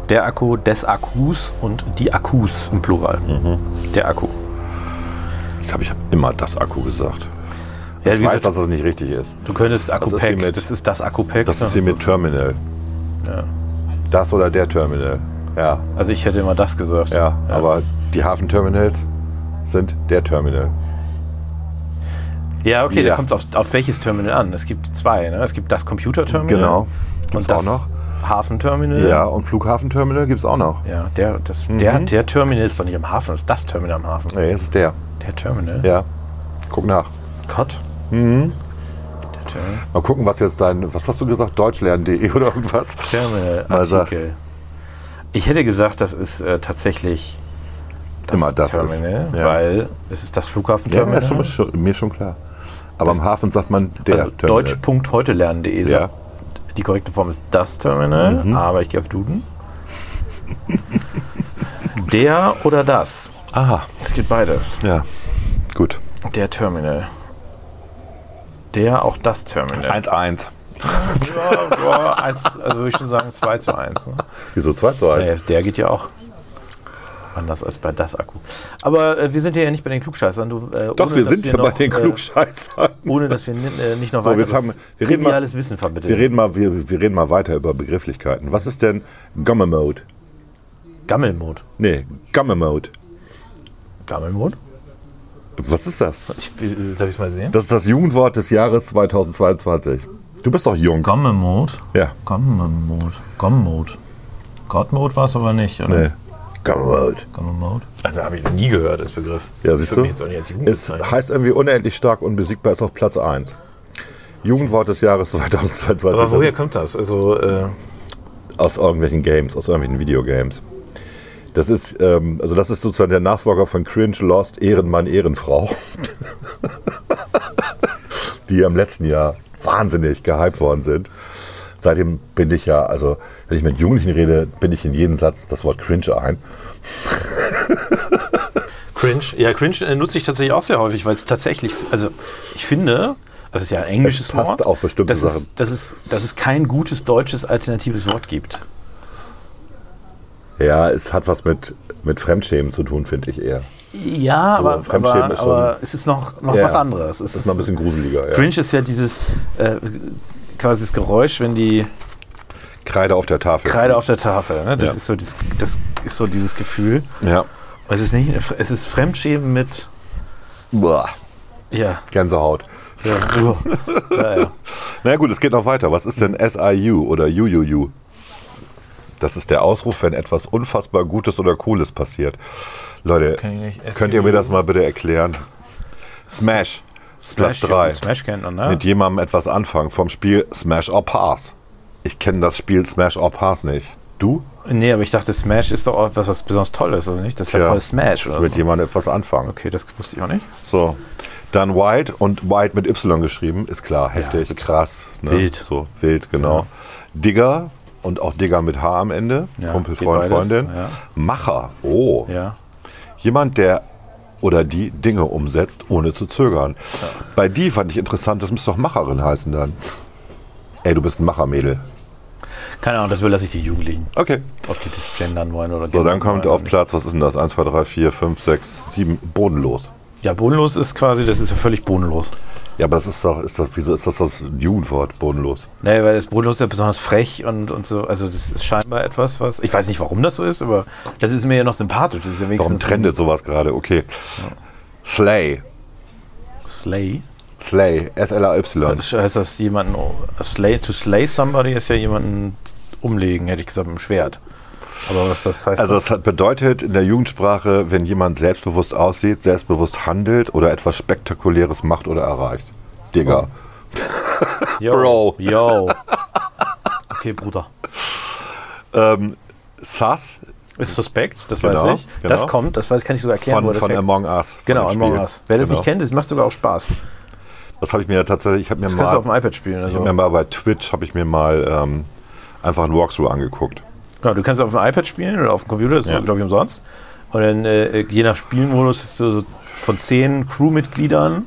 Der Akku des Akkus und die Akkus im Plural. Mhm. Der Akku. Ich glaube, ich habe immer das Akku gesagt. Ja, ich wie weiß, gesagt, dass das nicht richtig ist. du könntest Das Akku-Pack, wie mit- das ist das Akku-Pack. Das ist hier mit Terminal. Das oder der Terminal. Ja, Also ich hätte immer das gesagt. ja, aber die Hafenterminals sind der Terminal. Ja, okay, Ja. da kommt es auf, auf welches Terminal an. Es gibt zwei. Ne? Es gibt das Computerterminal. Genau. Gibt's Und das auch noch? Hafenterminal. Ja, und Flughafenterminal gibt es auch noch. Ja, der, das, Mhm. der, der Terminal ist doch nicht am Hafen, das ist das Terminal am Hafen. Nee, es ist der. Der Terminal? Ja. Guck nach. Gott. Der Terminal. Mal gucken, was jetzt dein, was hast du gesagt? Deutschlernen.de oder irgendwas? Terminal, Mal sagt. Artikel. Ich hätte gesagt, das ist äh, tatsächlich das Immer das Terminal, ist. Ja. weil es ist das Ja, Flughafenterminal. ist schon, schon, mir schon klar. Aber am Hafen sagt man der also Terminal. deutsch.heutelernen.de Ja. Mhm. die korrekte Form ist das Terminal, aber ich gehe auf Duden. Der oder das? Aha. Es geht beides. Ja. Gut. Der Terminal. Der, auch das Terminal. 1-1. Ja, ja, eins, also würde ich schon sagen 2 zu 1. Ne? Wieso 2 zu 1? Naja, der geht ja auch anders als bei das Akku. Aber äh, wir sind hier ja nicht bei den Klugscheißern. Du, äh, Doch, ohne, wir sind ja bei den äh, Klugscheißern. Ohne dass wir äh, nicht noch So, wir weiteres fangen- wir reden mal- Wissen vermitteln. Wir reden, mal, wir, wir reden mal weiter über Begrifflichkeiten. Was ist denn Gumme Mode? Gammelmod. Nee, Gumme Mode. Gammelmod? Was ist das? Ich, darf ich es mal sehen? Das ist das Jugendwort des Jahres 2022. Du bist doch jung. Gomme-Mode. Ja. Gomme-Mode. Gomme-Mode. God-Mode war es aber nicht, oder? Nee. Gommemode. Gomme-Mode. Also habe ich noch nie gehört, das Begriff. Ja, siehst du? Es heißt irgendwie unendlich stark, unbesiegbar, ist auf Platz 1. Jugendwort des Jahres 2022. Aber woher kommt das? Also, äh, aus irgendwelchen Games, aus irgendwelchen Videogames. Das ist, ähm, also das ist sozusagen der Nachfolger von Cringe, Lost, Ehrenmann, Ehrenfrau. die im letzten Jahr wahnsinnig gehypt worden sind. Seitdem bin ich ja, also wenn ich mit Jugendlichen rede, bin ich in jeden Satz das Wort Cringe ein. Cringe. Ja, Cringe äh, nutze ich tatsächlich auch sehr häufig, weil es tatsächlich, also ich finde, das ist ja ein englisches Es passt Wort, auf bestimmte dass Sachen. Es, dass, es, dass es kein gutes deutsches alternatives Wort gibt. Ja, es hat was mit, mit Fremdschämen zu tun, finde ich eher. Ja, aber, Fremdschämen aber, ist schon- aber es ist noch, noch Ja, was anderes. Es Das ist noch ein bisschen gruseliger. Ja. Cringe ist ja dieses äh, quasi das Geräusch, wenn die Kreide auf der Tafel. Kreide auf der Tafel, ne? das, Ja. ist so dieses, das ist so dieses Gefühl. Ja. Es ist nicht, es ist Fremdschämen mit, Boah. ja, Gänsehaut. ja, ja, ja. Na gut, es geht noch weiter. Was ist denn SIU oder UUU? Das ist der Ausruf, wenn etwas unfassbar Gutes oder Cooles passiert. Leute, könnt ihr mir das mal bitte erklären? Smash, Platz Smash, 3. Smash kennt man, ne? Mit jemandem etwas anfangen vom Spiel Smash or Pass. Ich kenne das Spiel Smash or Pass nicht. Du? Nee, aber ich dachte, Smash ist doch auch was, was besonders Tolles, oder nicht? Das ist ja, Tja, voll Smash, oder? mit So. jemandem etwas anfangen. Okay, das wusste ich auch nicht. So. Dann White und White mit Y geschrieben, ist klar, heftig, krass. Ne? Wild. So, wild, genau. Digger und auch Digger mit H am Ende. Ja, Kumpel, Freund, beides, Freundin. ja. Macher, oh. Ja. Jemand, der oder die Dinge umsetzt, ohne zu zögern. Bei die fand ich interessant, das müsste doch Macherin heißen dann. Ey, du bist ein Machermädel. Keine Ahnung, das überlasse ich die Jugendlichen. Okay. Ob die das gendern wollen oder So, gendern dann kommt auf Platz, was ist denn das? 1, 2, 3, 4, 5, 6, 7, bodenlos. Ja, bodenlos ist quasi, das ist ja völlig bodenlos. Ja, aber das ist doch, ist das, wieso ist das das Jugendwort, bodenlos? Nee, weil das bodenlos ist ja besonders frech und, und so. Also, das ist scheinbar etwas, was. Ich weiß nicht, warum das so ist, aber das ist mir ja noch sympathisch. Das ist ja Warum trendet sowas gerade? Okay. Slay. Slay. Slay. S-L-A-Y. Heißt das jemanden. Slay, to slay somebody ist ja jemanden umlegen, hätte ich gesagt, mit dem Schwert. Aber was das heißt. Also es hat bedeutet in der Jugendsprache, wenn jemand selbstbewusst aussieht, selbstbewusst handelt oder etwas Spektakuläres macht oder erreicht. Digga. yo, Bro. Yo. Okay, Bruder. Ähm, Sass Ist suspekt, das Genau, weiß ich. Das genau. kommt, das weiß, kann ich sogar erklären, wo von, das von. Among Us. von Genau, Among. Us. Wer das Genau. nicht kennt, das macht sogar auch Spaß. Das habe ich mir tatsächlich, ich habe mir Das kannst du auf mal, dem iPad spielen. ich Also. hab mir mal bei Twitch habe ich mir mal ähm, einfach ein Walkthrough angeguckt. Genau, du kannst auf dem iPad spielen oder auf dem Computer, das Ja. ist glaube ich umsonst. Und dann äh, je nach Spielmodus hast du so von zehn Crewmitgliedern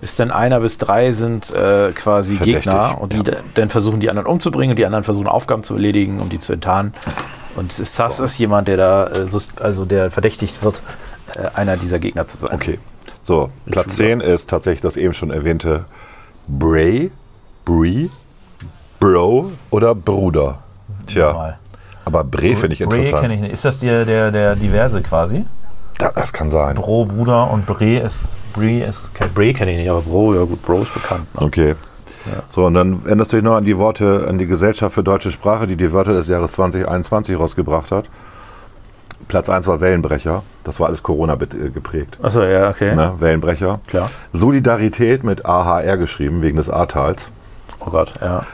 ist dann einer bis drei sind äh, quasi Verdächtig, Gegner und die da- dann versuchen die anderen umzubringen und die anderen versuchen Aufgaben zu erledigen, um die zu enttarnen. Und Sass ist jemand, der da äh, also der verdächtigt wird, äh, einer dieser Gegner zu sein. Okay. So, Platz Shooter. 10 ist tatsächlich das eben schon erwähnte Bray, Bree, Bro oder Bruder. Tja, Normal. Aber Bre finde ich Bre interessant. kenne ich nicht. Ist das der, der, der diverse quasi? Da, das kann sein. Bro, Bruder und Bre ist. Bre ist. Okay, Bre kenne ich nicht, aber Bro, ja gut, Bro ist bekannt. Ne? Okay. So, und dann erinnerst du dich noch an die Worte, an die Gesellschaft für deutsche Sprache, die die Wörter des Jahres 2021 rausgebracht hat. Platz 1 war Wellenbrecher. Das war alles Corona äh, geprägt. Achso, ja, okay. Ne? Wellenbrecher. Klar. Solidarität mit AHR geschrieben, wegen des Ahrtals. Oh Gott, ja.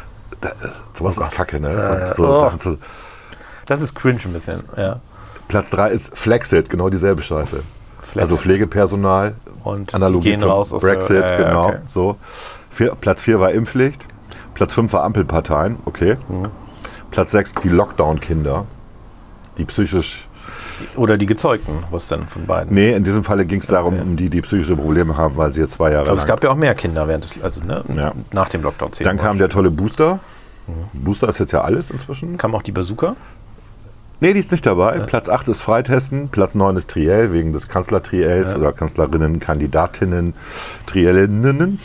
Sowas ist Kacke, ne? ja. So, Oh. Sachen zu, Das ist cringe ein bisschen, ja. Platz 3 ist Flexit, genau dieselbe Scheiße. Flex. Also Pflegepersonal, Und Analogie gehen zum raus aus der- Brexit, ja, ja, genau. okay. So. Vier, Platz 4 war Impfpflicht. Platz 5 war Ampelparteien, okay. Mhm. Platz 6 die Lockdown-Kinder, die psychisch. Oder die Gezeugten, was denn von beiden? Nee, in diesem Falle ging es darum, um die, die psychische Probleme haben, weil sie jetzt zwei Jahre Aber es gab ja auch mehr Kinder während des, also ne, Ja. nach dem Lockdown. Dann kam der tolle Booster. Mhm. Booster ist jetzt ja alles inzwischen. kam auch die Bazooka. Nee, die ist nicht dabei. Platz 8 ist Freitesten, Platz 9 ist Triell, wegen des Kanzlertriels oder Kanzlerinnen, Kandidatinnen, Triellinnen.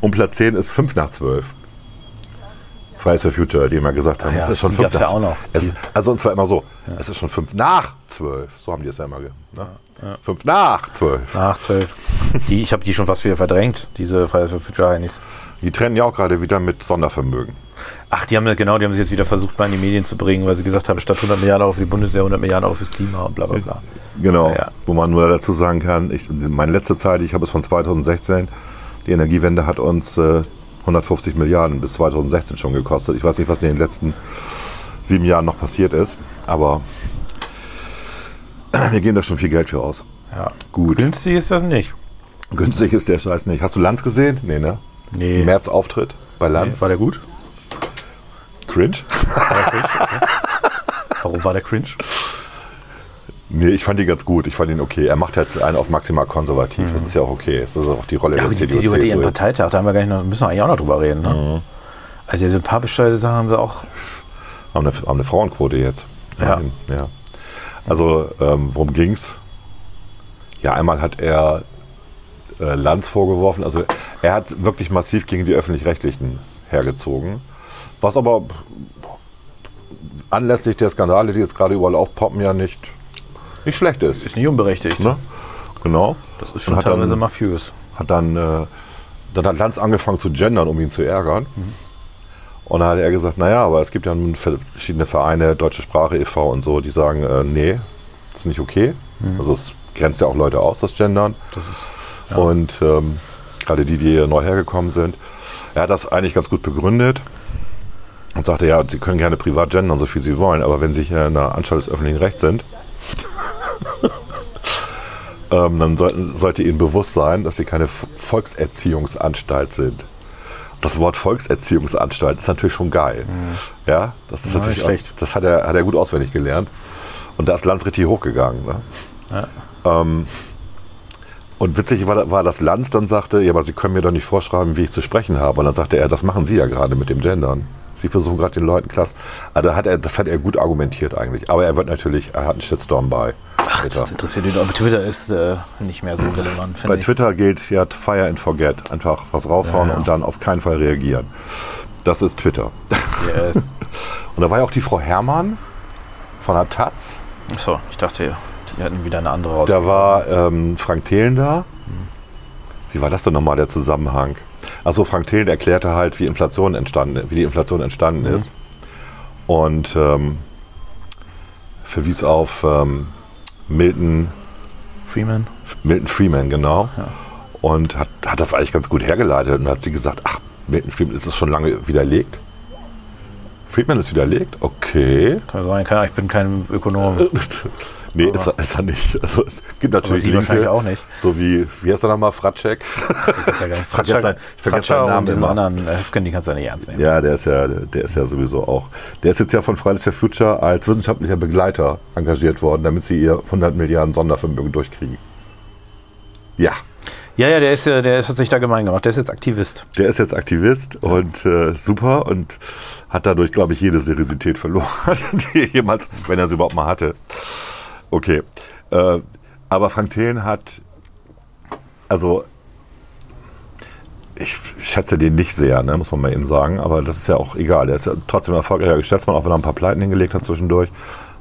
Und Platz 10 ist 5 nach 12. Fridays for Future, die immer gesagt haben, ja, es ist schon fünf gab's ja nach- auch noch. Es, also und zwar immer so, es ist schon fünf nach zwölf. So haben die es ja immer. Ne? Fünf nach zwölf. Nach zwölf. Die, ich habe die schon fast wieder verdrängt, diese Fridays for Future Heinis. Die trennen ja auch gerade wieder mit Sondervermögen. Ach, die haben genau, die haben sie jetzt wieder versucht, mal in die Medien zu bringen, weil sie gesagt haben, statt 100 Milliarden Euro für die Bundeswehr, 100 Milliarden Euro fürs Klima und bla bla bla. Genau, Ja, ja. wo man nur dazu sagen kann, ich, meine letzte Zeit, ich habe es von 2016, die Energiewende hat uns äh, 150 Milliarden bis 2016 schon gekostet. Ich weiß nicht, was in den letzten sieben Jahren noch passiert ist, aber wir geben da schon viel Geld für aus. Ja. Gut. Günstig ist das nicht. Günstig ist der Scheiß nicht. Hast du Lanz gesehen? Nee, ne? Nee. März Auftritt bei Lanz. Nee, war der gut? Cringe? War der cringe? Warum war der cringe? Nee, ich fand ihn ganz gut. Ich fand ihn okay. Er macht halt einen auf maximal konservativ. Das ist ja auch okay. Das ist auch die Rolle Mhm. Ja, aber die CDU hat ihren. Parteitag, da haben wir gar nicht noch, müssen wir eigentlich auch noch drüber reden. Ne? Mhm. Also diese paar besteuerte Sachen haben sie auch. Haben eine, haben eine Frauenquote jetzt. Ja. Ja. Also, ähm, worum ging's? Ja, einmal hat er äh, Lanz vorgeworfen. Also, er hat wirklich massiv gegen die Öffentlich-Rechtlichen hergezogen. Was aber anlässlich der Skandale, die jetzt gerade überall aufpoppen, ja nicht, nicht schlecht ist. Ist nicht unberechtigt. Ne? Genau. Das ist schon hat teilweise dann, mafiös. hat dann, äh, dann hat Lanz angefangen zu gendern, um ihn zu ärgern. Mhm. Und dann hat er gesagt, naja, aber es gibt ja nun verschiedene Vereine, Deutsche Sprache e.V. und so, die sagen, äh, nee, das ist nicht okay. Also es grenzt ja auch Leute aus, das Gendern. Mhm. Das ist, Und ähm, gerade die, die neu hergekommen sind. Er hat das eigentlich ganz gut begründet und sagte, ja, Sie können gerne privat gendern, so viel Sie wollen, aber wenn Sie hier in einer Anstalt des öffentlichen Rechts sind, ähm, dann sollten, sollte Ihnen bewusst sein, dass Sie keine Volkserziehungsanstalt sind. Das Wort Volkserziehungsanstalt ist natürlich schon geil. Ja, das ist Ja, natürlich schlecht. das hat er, hat er gut auswendig gelernt. Und da ist Lanz richtig hochgegangen. Ne? Ähm, und witzig war, war, dass Lanz dann sagte, ja, aber Sie können mir doch nicht vorschreiben, wie ich zu sprechen habe. Und dann sagte er, das machen Sie ja gerade mit dem Gendern. Sie versuchen gerade den Leuten klar. Also hat er, das hat er gut argumentiert eigentlich. Aber er wird natürlich, er hat einen Shitstorm bei Ach, Twitter. das interessiert ihn. Aber Twitter ist äh, nicht mehr so relevant, Bei finde ich. Twitter gilt ja Fire and Forget. Einfach was raushauen Ja, ja. und dann auf keinen Fall reagieren. Das ist Twitter. Yes. Und da war ja auch die Frau Herrmann von der Taz. Achso, ich dachte, die hatten wieder eine andere raus. Da war ähm, Frank Thelen da. Wie war das denn nochmal der Zusammenhang? Also Frank Thelen erklärte halt, wie Inflation entstanden, wie die Inflation entstanden ist. Und ähm, verwies auf ähm, Milton, Freeman. Milton Freeman, genau. Und hat, hat das eigentlich ganz gut hergeleitet. Und hat sie gesagt, ach, Milton Freeman ist es schon lange widerlegt. Friedman ist widerlegt? Okay. Kann sein, ich bin kein Ökonom. nee, ist er, ist er nicht. Also es gibt natürlich Sie wahrscheinlich auch nicht. So wie, wie heißt er nochmal, Fratschek? Ja sein- ich vergesse seinen Namen diesen immer. anderen äh, Höfgen, die kannst du ja nicht ernst nehmen. Ja, der ist ja, der ist ja sowieso auch. Der ist jetzt ja von Fridays for Future als wissenschaftlicher Begleiter engagiert worden, damit sie ihr 100 Milliarden Sondervermögen durchkriegen. Ja, Ja, ja, der ist ja, der ist, hat sich da gemein gemacht. Der ist jetzt Aktivist. der ist jetzt Aktivist und äh, super und hat dadurch, glaube ich, jede Seriosität verloren, die er jemals, wenn er sie überhaupt mal hatte. Okay. Äh, aber Frank Thelen hat, also ich schätze den nicht sehr, ne, muss man mal eben sagen, aber das ist ja auch egal. Er ist ja trotzdem ein erfolgreicher Geschäftsmann, auch wenn er ein paar Pleiten hingelegt hat zwischendurch.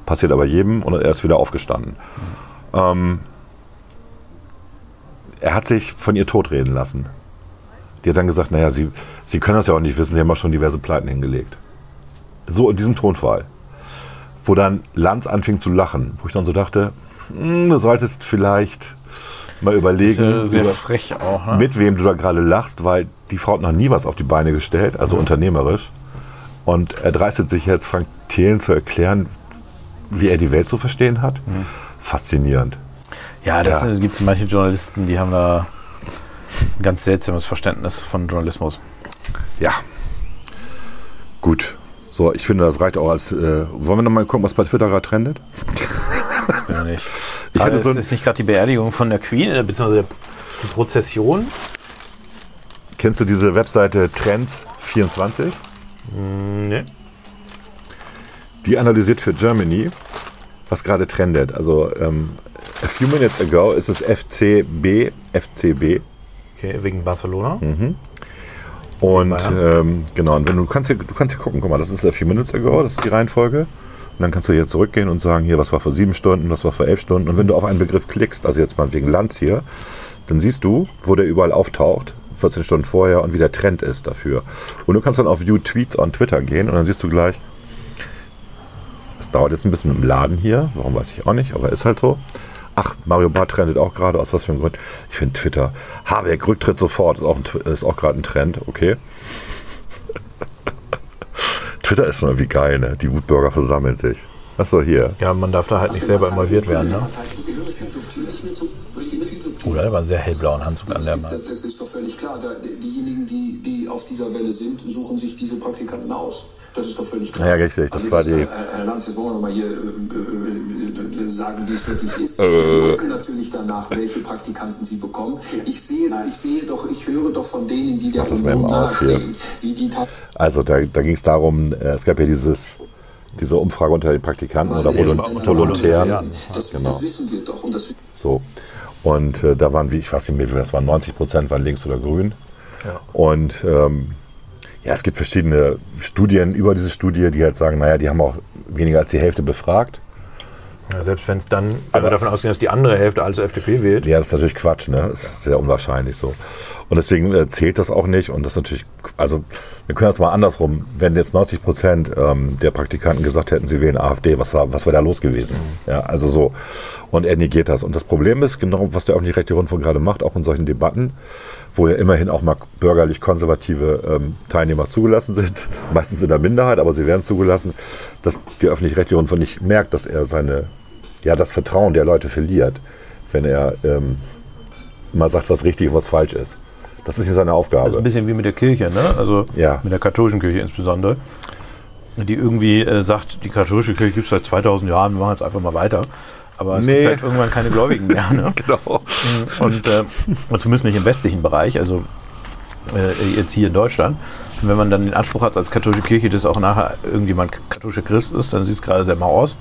Passiert aber jedem und er ist wieder aufgestanden. Ähm, er hat sich von ihr totreden lassen. Die hat dann gesagt, naja, sie, sie können das ja auch nicht wissen, sie haben ja schon diverse Pleiten hingelegt. So in diesem Tonfall. Wo dann Lanz anfing zu lachen, wo ich dann so dachte, hm, du solltest vielleicht mal überlegen, Sehr, sehr auch. Ne? mit wem du da gerade lachst, weil die Frau hat noch nie was auf die Beine gestellt, also unternehmerisch. Und er dreistet sich jetzt, Frank Thelen zu erklären, wie er die Welt zu verstehen hat. Faszinierend. Ja, das Ja. es gibt manche Journalisten, die haben da ein ganz seltsames Verständnis von Journalismus. Ja. Gut. So, ich finde, das reicht auch als. Äh, wollen wir noch mal gucken, was bei Twitter gerade trendet? Ja nicht. Ich hatte so ist, ist nicht gerade die Beerdigung von der Queen, äh, beziehungsweise die Prozession. Kennst du diese Webseite Trends24? Nee. Die analysiert für Germany, was gerade trendet. Also, ähm, a few minutes ago ist es FCB, FCB. Okay, wegen Barcelona. Mhm. Und ähm, genau, und wenn du kannst hier, du kannst hier gucken, guck mal, das ist der 4 Minutes ago, das ist die Reihenfolge. Und dann kannst du hier zurückgehen und sagen, hier, was war vor sieben Stunden, was war vor elf Stunden. Und wenn du auf einen Begriff klickst, also jetzt mal wegen Lanz hier, dann siehst du, wo der überall auftaucht, 14 Stunden vorher und wie der Trend ist dafür. Und du kannst dann auf View Tweets on Twitter gehen und dann siehst du gleich, es dauert jetzt ein bisschen mit dem Laden hier, warum weiß ich auch nicht, aber ist halt so. Ach, Mario Barth trendet auch gerade, aus was für einem Grund. Ich finde Twitter. Habeck, Rücktritt sofort, ist auch, ein, Tw- ist auch gerade ein Trend, okay. Twitter ist schon irgendwie geil, ne? Die Wutbürger versammeln sich. Achso, hier. Ja, man darf da halt nicht selber involviert werden. Ne? Oder er war einen sehr hellblauen Anzug an der Mann. Das, ist doch völlig klar. Diejenigen, die, die auf dieser Welle sind, suchen sich diese Praktikanten aus. Das ist doch völlig klar. Ja, richtig, das also war die- Herr, Herr Lanz, jetzt wollen wir noch mal hier äh, äh, äh, sagen, wie es wirklich ist. Sie gucken natürlich danach, welche Praktikanten Sie bekommen. Ich sehe, ich sehe doch, ich höre doch von denen, die der Mach das mal Union eben aus hier. nahestehen, wie die Also da, da ging es darum, äh, es gab ja dieses, diese Umfrage unter den Praktikanten oder Volontären. Das, genau. das wissen wir doch. Und das So. Und äh, da waren, wie ich weiß nicht mehr, wie viel das waren 90 Prozent waren links oder grün. Und ähm, ja, es gibt verschiedene Studien über diese Studie, die halt sagen, naja, die haben auch weniger als die Hälfte befragt. Ja, selbst wenn es dann, wenn wir davon ausgehen, dass die andere Hälfte also FDP wählt, Ja, das ist natürlich Quatsch, ne? Das ist sehr unwahrscheinlich so. Und deswegen äh, zählt das auch nicht. Und das ist natürlich, also wir können das mal andersrum. Wenn jetzt 90 Prozent ähm, der Praktikanten gesagt hätten, sie wählen AfD, was war, was wäre da los gewesen? Ja, also so. Und er negiert das. Und das Problem ist, genau was der öffentlich-rechtliche Rundfunk gerade macht, auch in solchen Debatten, wo ja immerhin auch mal bürgerlich-konservative ähm, Teilnehmer zugelassen sind, meistens in der Minderheit, aber sie werden zugelassen, dass der öffentlich-rechtliche Rundfunk nicht merkt, dass er seine, ja, das Vertrauen der Leute verliert, wenn er ähm, mal sagt, was richtig und was falsch ist. Das ist hier seine das ist Aufgabe. ein bisschen wie mit der Kirche, ne? also Ja. mit der katholischen Kirche insbesondere, die irgendwie äh, sagt, die katholische Kirche gibt es seit 2000 Jahren, wir machen jetzt einfach mal weiter. Aber es Nee. gibt halt irgendwann keine Gläubigen mehr. Ne? genau. Und äh, zumindest nicht im westlichen Bereich, also äh, jetzt hier in Deutschland. Und wenn man dann den Anspruch hat, als katholische Kirche, dass auch nachher irgendjemand katholischer Christ ist, dann sieht es gerade sehr mau aus.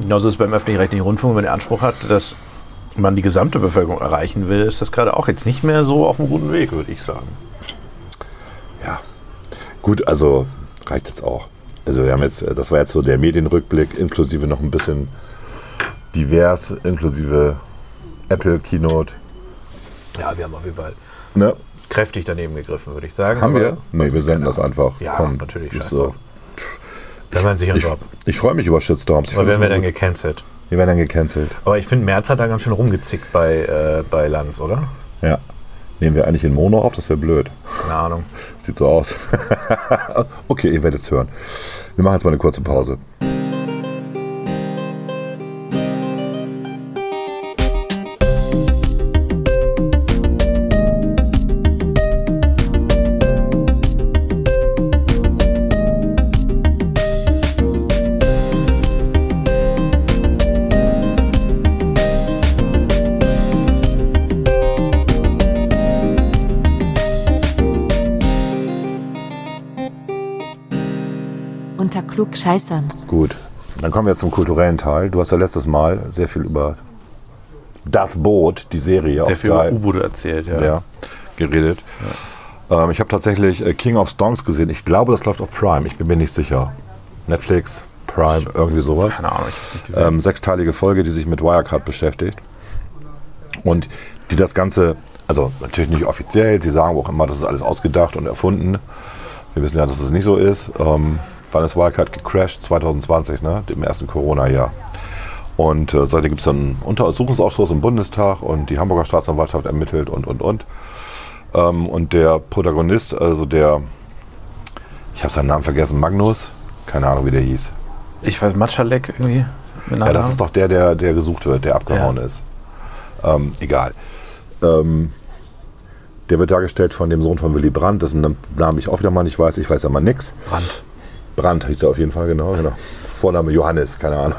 Genauso ist es beim öffentlich-rechtlichen Rundfunk, wenn man den Anspruch hat, dass man die gesamte Bevölkerung erreichen will, ist das gerade auch jetzt nicht mehr so auf einem guten Weg, würde ich sagen. Ja. Gut, also reicht jetzt auch. Also wir haben jetzt, äh, das war jetzt so der Medienrückblick, inklusive noch ein bisschen divers, inklusive Apple Keynote. Ja, wir haben auf jeden Fall Ne? kräftig daneben gegriffen, würde ich sagen. Haben wir? Nee, wir senden das einfach. Ja, Komm, natürlich, scheiß so. drauf. Haben einen sicheren Ich, Job. ich freue mich über Shitstorms. Aber werden wir dann gecancelt. Wir werden dann gecancelt. Aber ich finde, Merz hat da ganz schön rumgezickt bei, äh, bei Lanz, oder? Ja. Nehmen wir eigentlich in Mono auf? Das wäre blöd. Keine Ahnung. Sieht so aus. okay, ihr werdet es hören. Wir machen jetzt mal eine kurze Pause. Unter Klugscheißern. Gut, dann kommen wir zum kulturellen Teil. Du hast ja letztes Mal sehr viel über Das Boot, die Serie Sehr auf viel über Sky, U-Boote erzählt, ja. ja, geredet. Ähm, ich habe tatsächlich äh, King of Stonks gesehen. Ich glaube, das läuft auf Prime. Ich bin mir nicht sicher. Netflix, Prime, irgendwie sowas. Keine Ahnung, ich habe es nicht gesehen. Ähm, sechsteilige Folge, die sich mit Wirecard beschäftigt. Und die das Ganze, also natürlich nicht offiziell, sie sagen auch immer, das ist alles ausgedacht und erfunden. Wir wissen ja, dass es nicht so ist. Ähm, ist Wirecard gecrashed? 2020, ne? Im ersten Corona-Jahr. Und äh, seitdem gibt es dann einen Untersuchungsausschuss im Bundestag und die Hamburger Staatsanwaltschaft ermittelt und, und, und. Ähm, und der Protagonist, also der, ich habe seinen Namen vergessen, Magnus, keine Ahnung, wie der hieß. ich weiß, Matschalek irgendwie. Ja, das ist doch der, der, der gesucht wird, der abgehauen Ja. ist. Ähm, egal. Ähm, der wird dargestellt von dem Sohn von Willy Brandt, dessen Namen ich auch wieder mal nicht weiß. Ich weiß ja mal nix. Brand. Brandt hieß er auf jeden Fall, genau. genau. Vorname Johannes, keine Ahnung.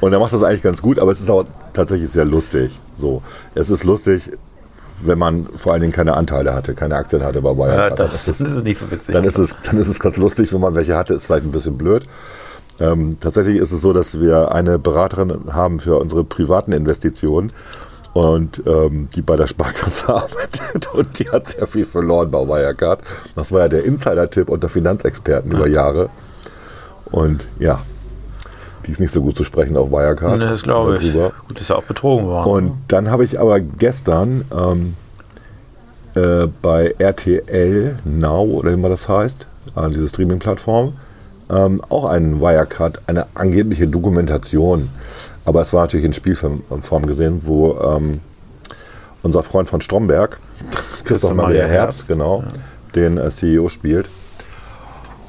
Und er macht das eigentlich ganz gut, aber es ist auch tatsächlich sehr lustig. So, es ist lustig, wenn man vor allen Dingen keine Anteile hatte, keine Aktien hatte bei Ja, Wirecard. dann, Dann das ist nicht so witzig. dann ist, es, dann ist es ganz lustig, wenn man welche hatte, ist vielleicht ein bisschen blöd. Ähm, tatsächlich ist es so, dass wir eine Beraterin haben für unsere privaten Investitionen und ähm, die bei der Sparkasse arbeitet und die hat sehr viel verloren bei Wirecard. Das war ja der Insider-Tipp unter Finanzexperten über Jahre. Und ja, die ist nicht so gut zu sprechen auf Wirecard. Das glaube ich. Gut, ist ja auch betrogen worden. Und dann habe ich aber gestern ähm, äh, bei RTL Now oder wie man das heißt, äh, diese Streaming-Plattform, ähm, auch einen Wirecard, eine angebliche Dokumentation. Aber es war natürlich in Spielform gesehen, wo ähm, unser Freund von Stromberg, Christoph Maria Maria Herbst, Herbst, genau, den äh, CEO spielt.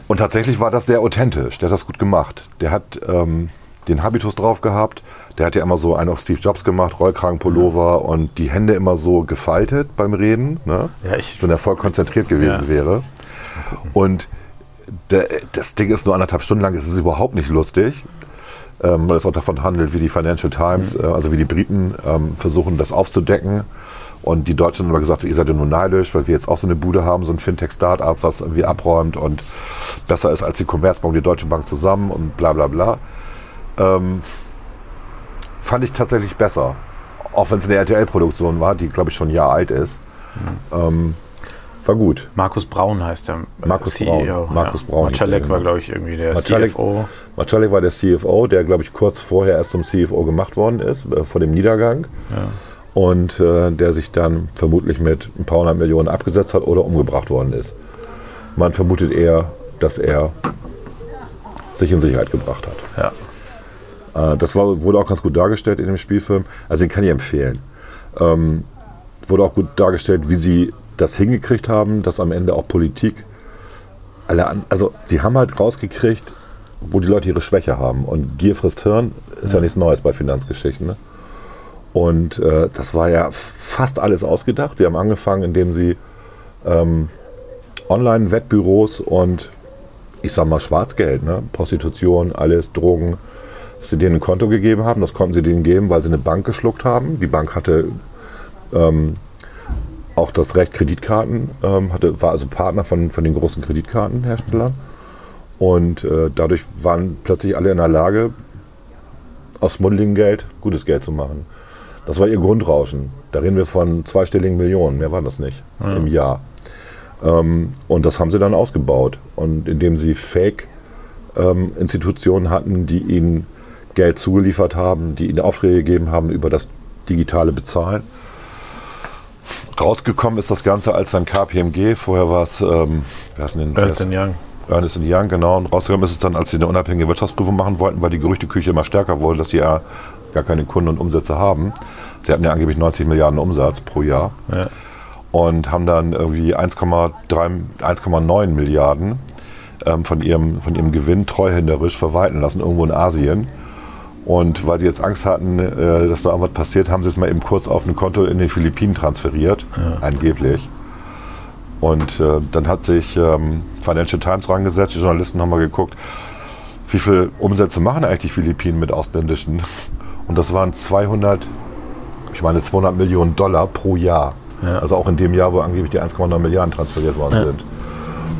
Und tatsächlich war das sehr authentisch. Der hat das gut gemacht. Der hat ähm, den Habitus drauf gehabt. Der hat ja immer so einen auf Steve Jobs gemacht, Rollkragenpullover und die Hände immer so gefaltet beim Reden. Ne? Ja, ich- Wenn er voll konzentriert gewesen Ja. wäre. Und der, das Ding ist nur anderthalb Stunden lang. Es ist überhaupt nicht lustig. Ähm, weil es auch davon handelt, wie die Financial Times, äh, also wie die Briten ähm, versuchen, das aufzudecken. Und die Deutschen haben immer gesagt, ihr seid ja nur neidisch, weil wir jetzt auch so eine Bude haben, so ein Fintech-Startup, was irgendwie abräumt und besser ist als die Commerzbank und die Deutsche Bank zusammen und bla bla bla. Ähm, fand ich tatsächlich besser. Auch wenn es eine RTL-Produktion war, die glaube ich schon ein Jahr alt ist. Ähm, war gut. Markus Braun heißt der äh, Markus Braun. Markus Braun hieß der, Macalek war, genau. glaube ich, irgendwie der Macalek- CFO. Macalek war der CFO, der, glaube ich, kurz vorher erst zum CFO gemacht worden ist, äh, vor dem Niedergang. Und äh, der sich dann vermutlich mit ein paar hundert Millionen abgesetzt hat oder umgebracht worden ist. Man vermutet eher, dass er sich in Sicherheit gebracht hat. Ja. Äh, das war, wurde auch ganz gut dargestellt in dem Spielfilm. Also den kann ich empfehlen. Ähm, wurde auch gut dargestellt, wie sie das hingekriegt haben, dass am Ende auch Politik alle an, also sie haben halt rausgekriegt, wo die Leute ihre Schwäche haben. Und Gier frisst Hirn ist ja, nichts Neues bei Finanzgeschichten. Ne? Und äh, das war ja fast alles ausgedacht. Sie haben angefangen, indem sie ähm, Online-Wettbüros und ich sag mal Schwarzgeld, ne? Prostitution, alles, Drogen, dass sie denen ein Konto gegeben haben. Das konnten sie denen geben, weil sie eine Bank geschluckt haben. Die Bank hatte ähm, auch das Recht Kreditkarten, ähm, hatte, war also Partner von, von den großen Kreditkartenherstellern. Und äh, dadurch waren plötzlich alle in der Lage, aus schmuddeligem Geld gutes Geld zu machen. Das war ihr Grundrauschen. Da reden wir von zweistelligen Millionen, mehr war das nicht im Jahr. Ähm, und das haben sie dann ausgebaut. Und indem sie Fake-Institutionen hatten, die ihnen Geld zugeliefert haben, die ihnen Aufträge gegeben haben über das digitale Bezahlen. Rausgekommen ist das Ganze als dann KPMG. Vorher war es, ähm, wer ist denn den- Ernst Young. Ernest Young, genau. Und rausgekommen ist es dann, als sie eine unabhängige Wirtschaftsprüfung machen wollten, weil die Gerüchteküche immer stärker wurde, dass sie ja gar keine Kunden und Umsätze haben. Sie hatten ja angeblich 90 Milliarden Umsatz pro Jahr Ja. und haben dann irgendwie 1,3 1,9 Milliarden ähm, von, ihrem, von ihrem Gewinn treuhänderisch verwalten lassen, irgendwo in Asien. Und weil sie jetzt Angst hatten, äh, dass da irgendwas passiert, haben sie es mal eben kurz auf ein Konto in den Philippinen transferiert, angeblich. Und äh, dann hat sich ähm, Financial Times rangesetzt, die Journalisten haben mal geguckt, wie viel Umsätze machen eigentlich die Philippinen mit ausländischen. Und das waren 200, ich meine 200 Millionen Dollar pro Jahr. Ja. Also auch in dem Jahr, wo angeblich die 1,9 Milliarden transferiert worden sind.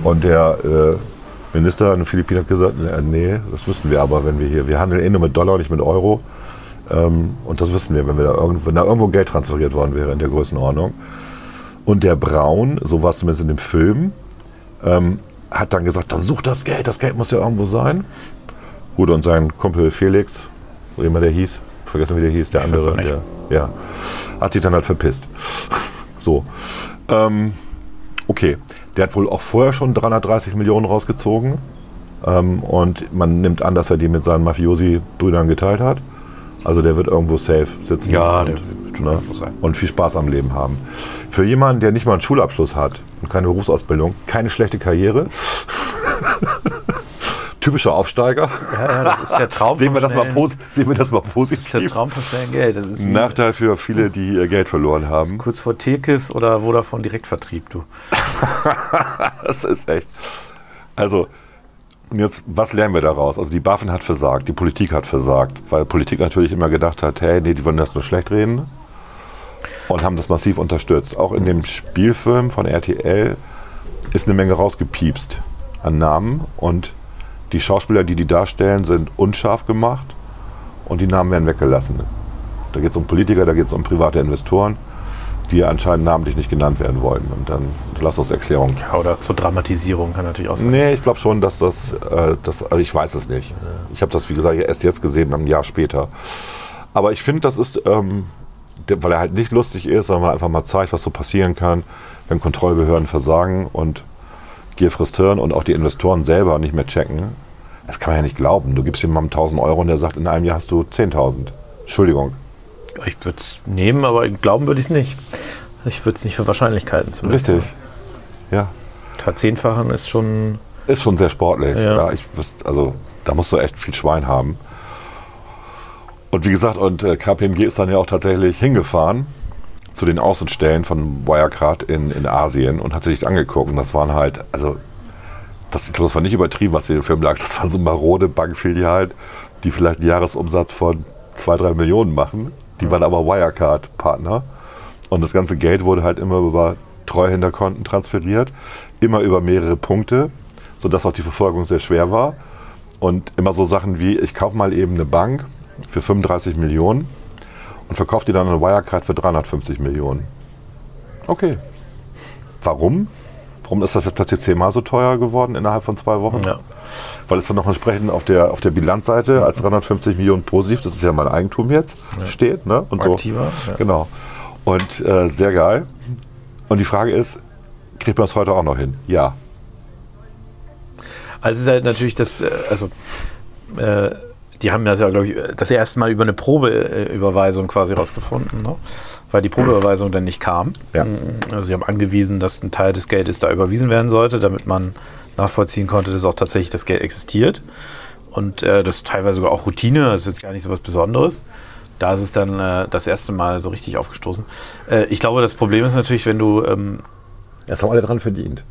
Und der äh, Minister in den Philippinen hat gesagt, äh, nee, das wüssten wir aber, wenn wir hier, wir handeln eh nur mit Dollar, nicht mit Euro. Ähm, und das wüssten wir, wenn, wir da irgendwo, wenn da irgendwo Geld transferiert worden wäre in der Größenordnung. Und der Braun, so war es zumindest in dem Film, ähm, hat dann gesagt, dann such das Geld, das Geld muss ja irgendwo sein. Gut, und sein Kumpel Felix, oder immer der hieß, vergessen wie der hieß, der Ich andere, der, ja, hat sich dann halt verpisst. so. Ähm, okay, der hat wohl auch vorher schon 330 Millionen rausgezogen. Ähm, und man nimmt an, dass er die mit seinen Mafiosi-Brüdern geteilt hat. Also der wird irgendwo safe sitzen. Ja, und, der ne, irgendwo sein. und viel Spaß am Leben haben. Für jemanden, der nicht mal einen Schulabschluss hat und keine Berufsausbildung, keine schlechte Karriere. Typischer Aufsteiger. Ja, ja, das ist der Traum Sehen wir, das mal sehen wir das mal Das ist der positiv. Traum von schnellem Geld. Das ist Nachteil für viele, die ihr Geld verloren haben. kurz vor Tekis oder Vodafone Direktvertrieb, du. Das ist echt. Also, und jetzt, was lernen wir daraus? Also, die BaFin hat versagt, die Politik hat versagt, weil Politik natürlich immer gedacht hat, hey, nee, die wollen das nur schlecht reden und haben das massiv unterstützt. Auch in dem Spielfilm von RTL ist eine Menge rausgepiepst an Namen und die Schauspieler, die die darstellen, sind unscharf gemacht und die Namen werden weggelassen. Da geht es um Politiker, da geht es um private Investoren, die anscheinend namentlich nicht genannt werden wollen. Und dann lass uns Erklärung. Ja, oder zur Dramatisierung kann natürlich auch sein. Nee, ich glaube schon, dass das, äh, das also ich weiß es nicht. Ich habe das, wie gesagt, erst jetzt gesehen, ein Jahr später. Aber ich finde, das ist, ähm, weil er halt nicht lustig ist, sondern einfach mal zeigt, was so passieren kann, wenn Kontrollbehörden versagen und Hirn und auch die Investoren selber nicht mehr checken. Das kann man ja nicht glauben. Du gibst jemandem 1000 Euro und der sagt, in einem Jahr hast du 10.000. Entschuldigung. Ich würde es nehmen, aber glauben würde ich es nicht. Ich würde es nicht für Wahrscheinlichkeiten zumindest. Richtig. Ja. Verzehnfachen ist schon. Ist schon sehr sportlich. Ja. Ja. ich wüsste, also da musst du echt viel Schwein haben. Und wie gesagt, und äh, KPMG ist dann ja auch tatsächlich hingefahren zu den Außenstellen von Wirecard in, in Asien und hat sich das angeguckt. Und das waren halt, also das, ich glaube, das war nicht übertrieben, was in den Film lag. Das waren so marode Bankfilialen, die vielleicht einen Jahresumsatz von 2, 3 Millionen machen. Die waren aber Wirecard-Partner. Und das ganze Geld wurde halt immer über Treuhänderkonten transferiert, immer über mehrere Punkte, sodass auch die Verfolgung sehr schwer war. Und immer so Sachen wie, ich kaufe mal eben eine Bank für 35 Millionen und verkaufe die dann an Wirecard für 350 Millionen. Okay. Warum? Warum ist das jetzt plötzlich zehnmal so teuer geworden innerhalb von zwei Wochen? Ja. Weil es dann noch entsprechend auf der, auf der Bilanzseite als 350 Millionen positiv, das ist ja mein Eigentum jetzt, steht. Ne? Und Aktiver, so. ja. Genau. Und äh, sehr geil. Und die Frage ist, kriegt man das heute auch noch hin? Ja. Also es ist halt natürlich das, äh, also äh, die haben das ja, glaube ich, das erste Mal über eine Probeüberweisung quasi rausgefunden, ne? weil die Probeüberweisung dann nicht kam. Ja. Also sie haben angewiesen, dass ein Teil des Geldes da überwiesen werden sollte, damit man nachvollziehen konnte, dass auch tatsächlich das Geld existiert. Und äh, das ist teilweise sogar auch Routine, das ist jetzt gar nicht so was Besonderes. Da ist es dann äh, das erste Mal so richtig aufgestoßen. Äh, ich glaube, das Problem ist natürlich, wenn du, ähm, Das haben alle dran verdient.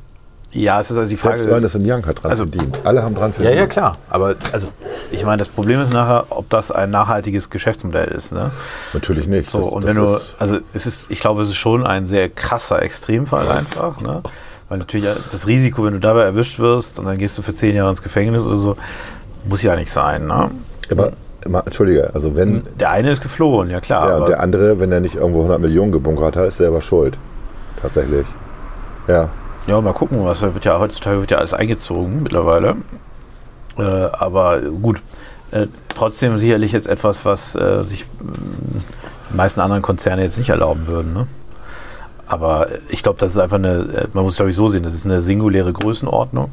Ja, es ist also die Frage. Selbst Ernest Young hat dran Also- verdient. Alle haben dran Ja, verdient. ja, klar. Aber also, ich meine, das Problem ist nachher, ob das ein nachhaltiges Geschäftsmodell ist. Ne? Natürlich nicht. So, Das- und das wenn du, also es ist, ich glaube, es ist schon ein sehr krasser Extremfall einfach. Ne? Weil natürlich das Risiko, wenn du dabei erwischt wirst und dann gehst du für zehn Jahre ins Gefängnis oder so, muss ja nicht sein. Ne? aber, Entschuldige, also wenn Der eine ist geflohen, ja klar. ja, und der andere, wenn er nicht irgendwo 100 Millionen gebunkert hat, ist selber schuld. Tatsächlich. Ja. Ja, mal gucken, was wird ja heutzutage wird ja alles eingezogen mittlerweile. Äh, aber gut, äh, trotzdem sicherlich jetzt etwas, was äh, sich mh, die meisten anderen Konzerne jetzt nicht erlauben würden. Ne? Aber ich glaube, das ist einfach eine, äh, man muss glaube ich so sehen, das ist eine singuläre Größenordnung.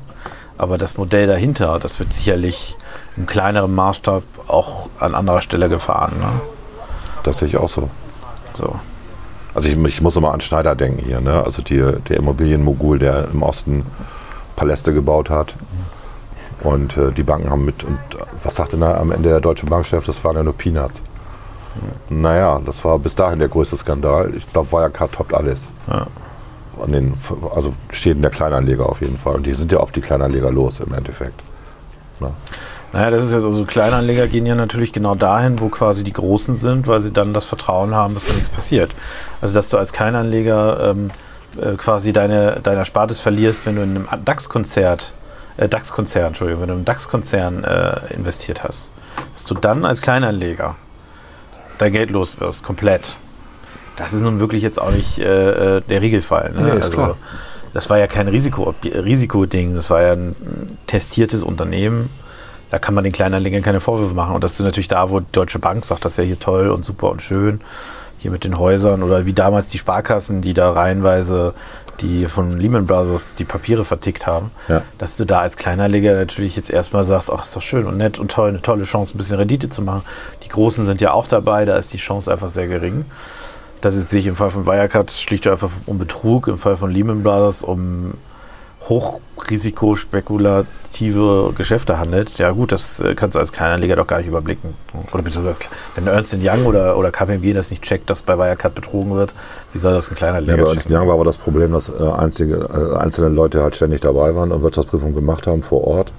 Aber das Modell dahinter, das wird sicherlich im kleineren Maßstab auch an anderer Stelle gefahren. Ne? Das sehe ich auch so. So. Also ich, ich muss immer an Schneider denken hier, ne? Also die, der Immobilienmogul, der im Osten Paläste gebaut hat. Und äh, die Banken haben mit, und was sagte da am Ende der deutsche Bankchef, das waren ja nur Peanuts. Naja, das war bis dahin der größte Skandal. Ich glaube, Wirecard toppt alles. Ja. An den, also Schäden der Kleinanleger auf jeden Fall. Und die sind ja auf die Kleinanleger los im Endeffekt. Ne? Naja, das ist ja so, so Kleinanleger gehen ja natürlich genau dahin, wo quasi die Großen sind, weil sie dann das Vertrauen haben, dass da nichts passiert. Also dass du als Kleinanleger ähm, äh, quasi deine, deine Erspartes verlierst, wenn du in einem DAX-Konzert, äh, DAX-Konzern, Entschuldigung, wenn du im DAX-Konzern äh, investiert hast, dass du dann als Kleinanleger dein Geld los wirst, komplett. Das ist nun wirklich jetzt auch nicht äh, äh, der Regelfall. Ne? Nee, ist klar. Das war ja kein Risiko, Risikoding, das war ja ein testiertes Unternehmen. Da kann man den Kleinanlegern keine Vorwürfe machen. Und das ist natürlich da, wo die Deutsche Bank sagt, das ist ja hier toll und super und schön, hier mit den Häusern oder wie damals die Sparkassen, die da reihenweise die von Lehman Brothers die Papiere vertickt haben, Ja. dass du da als Kleinanleger natürlich jetzt erstmal sagst, ach, ist doch schön und nett und toll, eine tolle Chance, ein bisschen Rendite zu machen. Die Großen sind ja auch dabei, da ist die Chance einfach sehr gering. Das ist sich im Fall von Wirecard schlicht und einfach um Betrug, im Fall von Lehman Brothers um hochrisikospekulative Geschäfte handelt. Ja gut, das äh, kannst du als Kleinanleger doch gar nicht überblicken. Oder beziehungsweise, wenn Ernst Young oder, oder KPMG das nicht checkt, dass bei Wirecard betrogen wird, wie soll das ein Ja, Kleinanleger bei uns in checken? Young war aber das Problem, dass äh, einzige, äh, einzelne Leute halt ständig dabei waren und Wirtschaftsprüfungen gemacht haben vor Ort,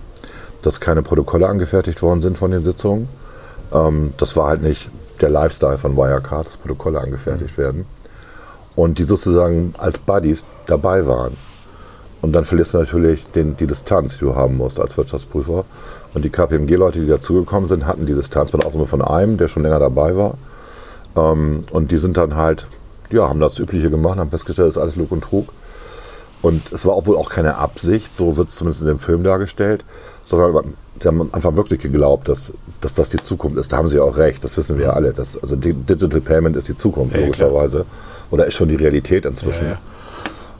dass keine Protokolle angefertigt worden sind von den Sitzungen. Ähm, das war halt nicht der Lifestyle von Wirecard, dass Protokolle angefertigt werden. Und die sozusagen als Buddies dabei waren. Und dann verlierst du natürlich den, die Distanz, die du haben musst als Wirtschaftsprüfer. Und die KPMG-Leute, die dazugekommen sind, hatten die Distanz, mit Ausnahme von einem, der schon länger dabei war. Ähm, und die sind dann halt, ja, haben das Übliche gemacht, haben festgestellt, das ist alles Lug und Trug. Und es war auch wohl auch keine Absicht, so wird es zumindest in dem Film dargestellt, sondern sie haben einfach wirklich geglaubt, dass, dass das die Zukunft ist. Da haben sie auch recht, das wissen wir ja alle. Das, also Di- Digital Payment ist die Zukunft, Ja, logischerweise. Oder ist schon die Realität inzwischen. Ja, ja.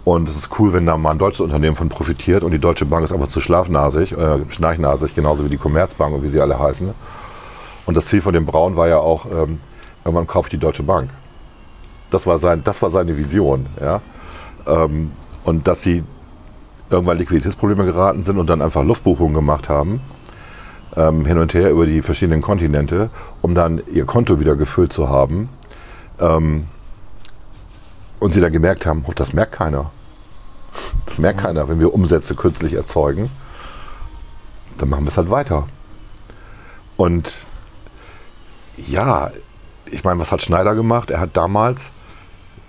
Und es ist cool, wenn da mal ein deutsches Unternehmen von profitiert und die Deutsche Bank ist einfach zu schlafnasig, äh, schnarchnasig, genauso wie die Commerzbank und wie sie alle heißen. Und das Ziel von dem Braun war ja auch, ähm, irgendwann kaufe ich die Deutsche Bank. Das war, sein, das war seine Vision. Ja? Ähm, und dass sie irgendwann Liquiditätsprobleme geraten sind und dann einfach Luftbuchungen gemacht haben, ähm, hin und her über die verschiedenen Kontinente, um dann ihr Konto wieder gefüllt zu haben. Ähm, und sie dann gemerkt haben, oh, das merkt keiner. Das merkt keiner, wenn wir Umsätze künstlich erzeugen. Dann machen wir es halt weiter. Und ja, ich meine, was hat Schneider gemacht? Er hat damals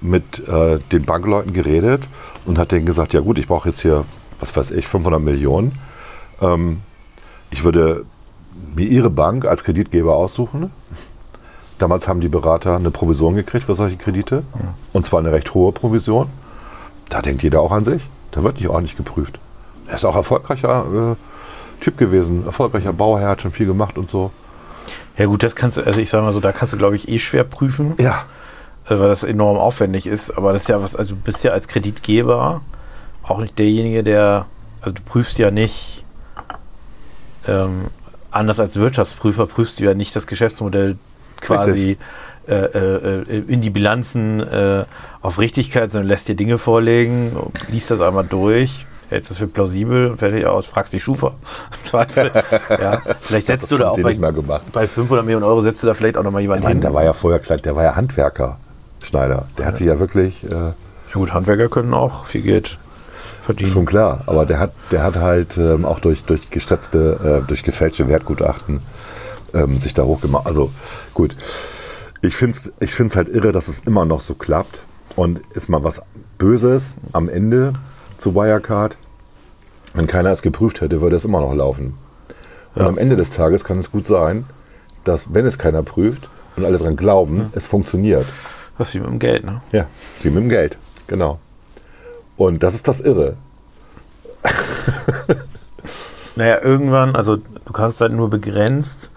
mit äh, den Bankleuten geredet und hat denen gesagt, ja gut, ich brauche jetzt hier, was weiß ich, 500 Millionen. Ähm, ich würde mir ihre Bank als Kreditgeber aussuchen. Damals haben die Berater eine Provision gekriegt für solche Kredite. Und zwar eine recht hohe Provision. Da denkt jeder auch an sich. Da wird nicht ordentlich geprüft. Er ist auch erfolgreicher äh, Typ gewesen, erfolgreicher Bauherr, hat schon viel gemacht und so. Ja gut, das kannst du, also ich sage mal so, da kannst du glaube ich eh schwer prüfen, Ja, äh, weil das enorm aufwendig ist. Aber das ist ja was, also du bist ja als Kreditgeber auch nicht derjenige, der, also du prüfst ja nicht, ähm, anders als Wirtschaftsprüfer prüfst du ja nicht das Geschäftsmodell quasi äh, äh, äh, in die Bilanzen äh, auf Richtigkeit, sondern lässt dir Dinge vorlegen, liest das einmal durch, hältst das für plausibel, fertig aus, fragst die Schufa. Ja. Vielleicht setzt du da auch bei, bei 500 Millionen Euro setzt du da vielleicht auch nochmal jemanden meine, hin. der war ja vorher klein, der war ja Handwerker, Schneider. Der hat sich ja wirklich, äh, Ja gut, Handwerker können auch viel Geld verdienen. schon klar, aber der hat, der hat halt ähm, auch durch, durch geschätzte, äh, durch gefälschte Wertgutachten ähm, sich da hochgemacht. Also gut, ich finde es ich find's halt irre, dass es immer noch so klappt. Und ist mal was Böses am Ende zu Wirecard. Wenn keiner es geprüft hätte, würde es immer noch laufen. Und am Ende des Tages kann es gut sein, dass, wenn es keiner prüft und alle dran glauben, es funktioniert. Das ist wie mit dem Geld, ne? Ja, ist wie mit dem Geld, genau. Und das ist das Irre. Naja, irgendwann, also du kannst halt nur begrenzt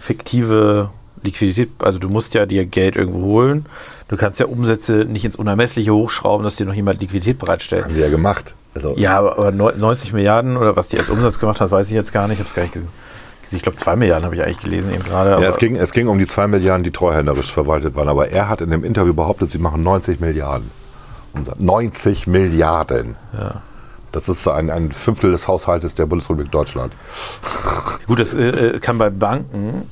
fiktive Liquidität, also du musst ja dir Geld irgendwo holen. Du kannst ja Umsätze nicht ins Unermessliche hochschrauben, dass dir noch jemand Liquidität bereitstellt. Haben sie ja gemacht. Also, Ja, aber, aber neu- 90 Milliarden oder was die als Umsatz gemacht hat, weiß ich jetzt gar nicht. Ich habe es gar nicht gesehen. Ich glaube, 2 Milliarden habe ich eigentlich gelesen eben gerade. ja es, ging, es ging um die 2 Milliarden, die treuhänderisch verwaltet waren. Aber er hat in dem Interview behauptet, sie machen 90 Milliarden. Umsatz. 90 Milliarden. Ja. Das ist ein, ein Fünftel des Haushaltes der Bundesrepublik Deutschland. Gut, das äh, äh, kann bei Banken,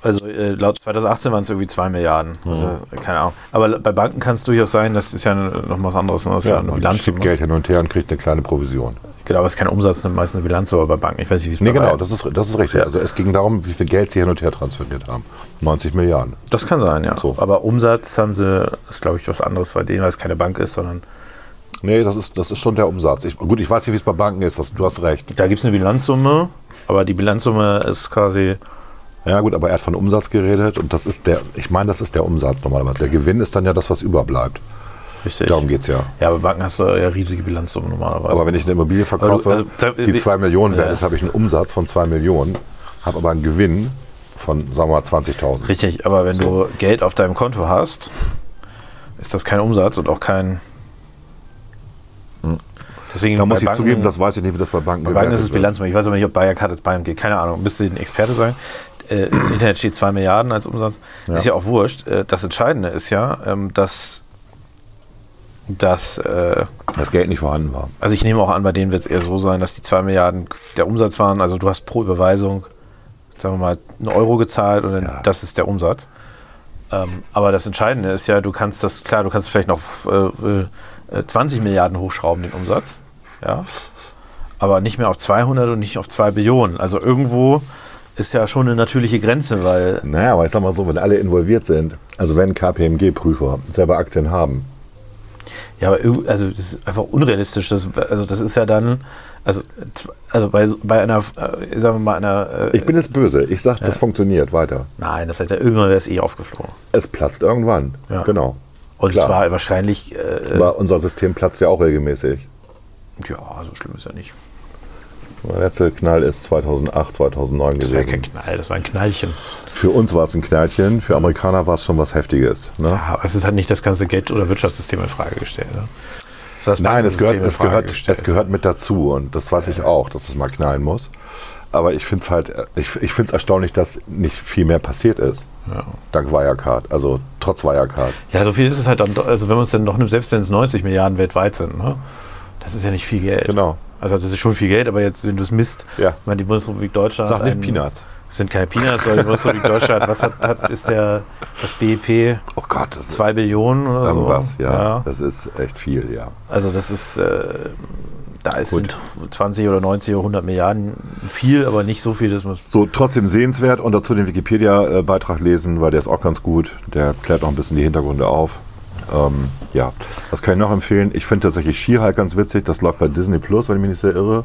also äh, laut 2018 waren es irgendwie 2 Milliarden. Also, keine Ahnung. Aber bei Banken kann es durchaus sein, das ist ja noch was anderes. ne? Das ist ja, eine man Bilanz. schiebt Geld hin und her und kriegt eine kleine Provision. Genau, aber es ist kein Umsatz, meistens eine Bilanz, aber bei Banken. Ich weiß nicht, wie es Nee, bei genau, das ist, das ist richtig. Also es ging darum, wie viel Geld sie hin und her transferiert haben. 90 Milliarden. Das kann sein, ja. So. Aber Umsatz haben sie, ist glaube ich was anderes bei denen, weil es keine Bank ist, sondern Nee, das ist, das ist schon der Umsatz. Ich, gut, ich weiß nicht, wie es bei Banken ist, das, du hast recht. da gibt es eine Bilanzsumme, aber die Bilanzsumme ist quasi, Ja gut, aber er hat von Umsatz geredet und das ist der, ich meine, das ist der Umsatz normalerweise. Der Gewinn ist dann ja das, was überbleibt. richtig. Darum geht's ja. Ja, aber Banken hast du ja riesige Bilanzsummen normalerweise. Aber wenn ich eine Immobilie verkaufe, Also, also, die 2 Millionen wert Ja. ist, habe ich einen Umsatz von 2 Millionen, habe aber einen Gewinn von, sagen wir mal, 20.000. Richtig, aber wenn du Geld auf deinem Konto hast, ist das kein Umsatz und auch kein. Deswegen Da muss ich Banken- zugeben, das weiß ich nicht, wie das bei Banken Bei Banken ist es. Bilanzsumme. Ich weiß aber nicht, ob Bayern als Bayern geht. Keine Ahnung. Müsste ein Experte sein. Äh, Im Internet steht 2 Milliarden als Umsatz. Ist ja auch wurscht. Äh, das Entscheidende ist ja, ähm, dass, dass äh, Das Geld nicht vorhanden war. also ich nehme auch an, bei denen wird es eher so sein, dass die 2 Milliarden der Umsatz waren. Also du hast pro Überweisung, sagen wir mal, einen Euro gezahlt und dann, Ja. das ist der Umsatz. Ähm, aber das Entscheidende ist ja, du kannst das, klar, du kannst vielleicht noch äh, äh, 20 Milliarden hochschrauben, den Umsatz. Ja. Aber nicht mehr auf 200 und nicht auf 2 Billionen. Also irgendwo ist ja schon eine natürliche Grenze, weil Naja, aber ich sag mal so, wenn alle involviert sind, also wenn KPMG-Prüfer selber Aktien haben, Ja, aber also das ist einfach unrealistisch. Das, also das ist ja dann, also, also bei, bei einer, äh, sagen wir mal, einer. Äh, Ich bin jetzt böse. Ich sag, das funktioniert weiter. nein, das hat ja irgendwann wäre es eh aufgeflogen. Es platzt irgendwann. Ja. Genau. Und Klar. es war wahrscheinlich. Äh, Aber unser System platzt ja auch regelmäßig. Ja, so schlimm ist ja nicht. Der letzte Knall ist 2008, 2009 Das war kein gewesen. Knall, das war ein Knallchen. Für uns war es ein Knallchen, für Amerikaner war es schon was Heftiges. Ne? Ja, aber es ist halt nicht das ganze Geld- oder Wirtschaftssystem in Frage gestellt. Ne? Das das Nein, es gehört, es, gehört, gestellt. es gehört mit dazu und das weiß ich auch, dass es mal knallen muss. Aber ich finde es halt, ich, ich finde es erstaunlich, dass nicht viel mehr passiert ist. Dank Wirecard, also trotz Wirecard. Ja, so viel ist es halt dann, also wenn man es dann noch nimmt, selbst wenn es 90 Milliarden weltweit sind, ne? Das ist ja nicht viel Geld. Genau. Also das ist schon viel Geld, aber jetzt, wenn du es misst, Ja. ich meine, die Bundesrepublik Deutschland. Sag nicht Peanuts. Es sind keine Peanuts, sondern die Bundesrepublik Deutschland, was hat, hat ist der, das BIP Oh Gott, das ist 2 Billionen oder irgendwas, so? ja, Das ist echt viel, ja. Also das ist, äh, da ist Gut. sind 20 oder 90 oder 100 Milliarden viel, aber nicht so viel, dass man es So, trotzdem sehenswert und dazu den Wikipedia-Beitrag lesen, weil der ist auch ganz gut. Der klärt auch ein bisschen die Hintergründe auf. Ähm, ja, das kann ich noch empfehlen. Ich finde tatsächlich She-Hulk ganz witzig. Das läuft bei Disney Plus, wenn ich mich nicht sehr irre.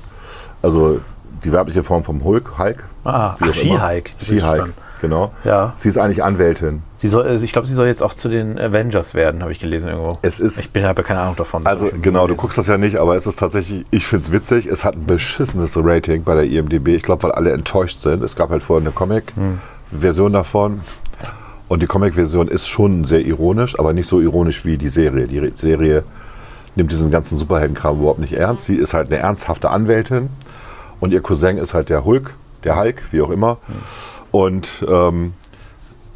Also die weibliche Form vom Hulk, Hulk. Ah, ach. She-Hulk. She-Hulk, genau. Ja. Sie ist eigentlich Anwältin. Sie soll, also ich glaube, sie soll jetzt auch zu den Avengers werden, habe ich gelesen irgendwo. Es ist- ich bin habe keine Ahnung davon. Also genau, du guckst das ja nicht, aber es ist tatsächlich, ich finde es witzig. Es hat ein beschissenes Rating bei der IMDB. Ich glaube, weil alle enttäuscht sind. Es gab halt vorher eine Comic-Version davon. Und die Comic-Version ist schon sehr ironisch, aber nicht so ironisch wie die Serie. Die Serie nimmt diesen ganzen Superheldenkram überhaupt nicht ernst. Sie ist halt eine ernsthafte Anwältin und ihr Cousin ist halt der Hulk, der Hulk, wie auch immer. Und ähm,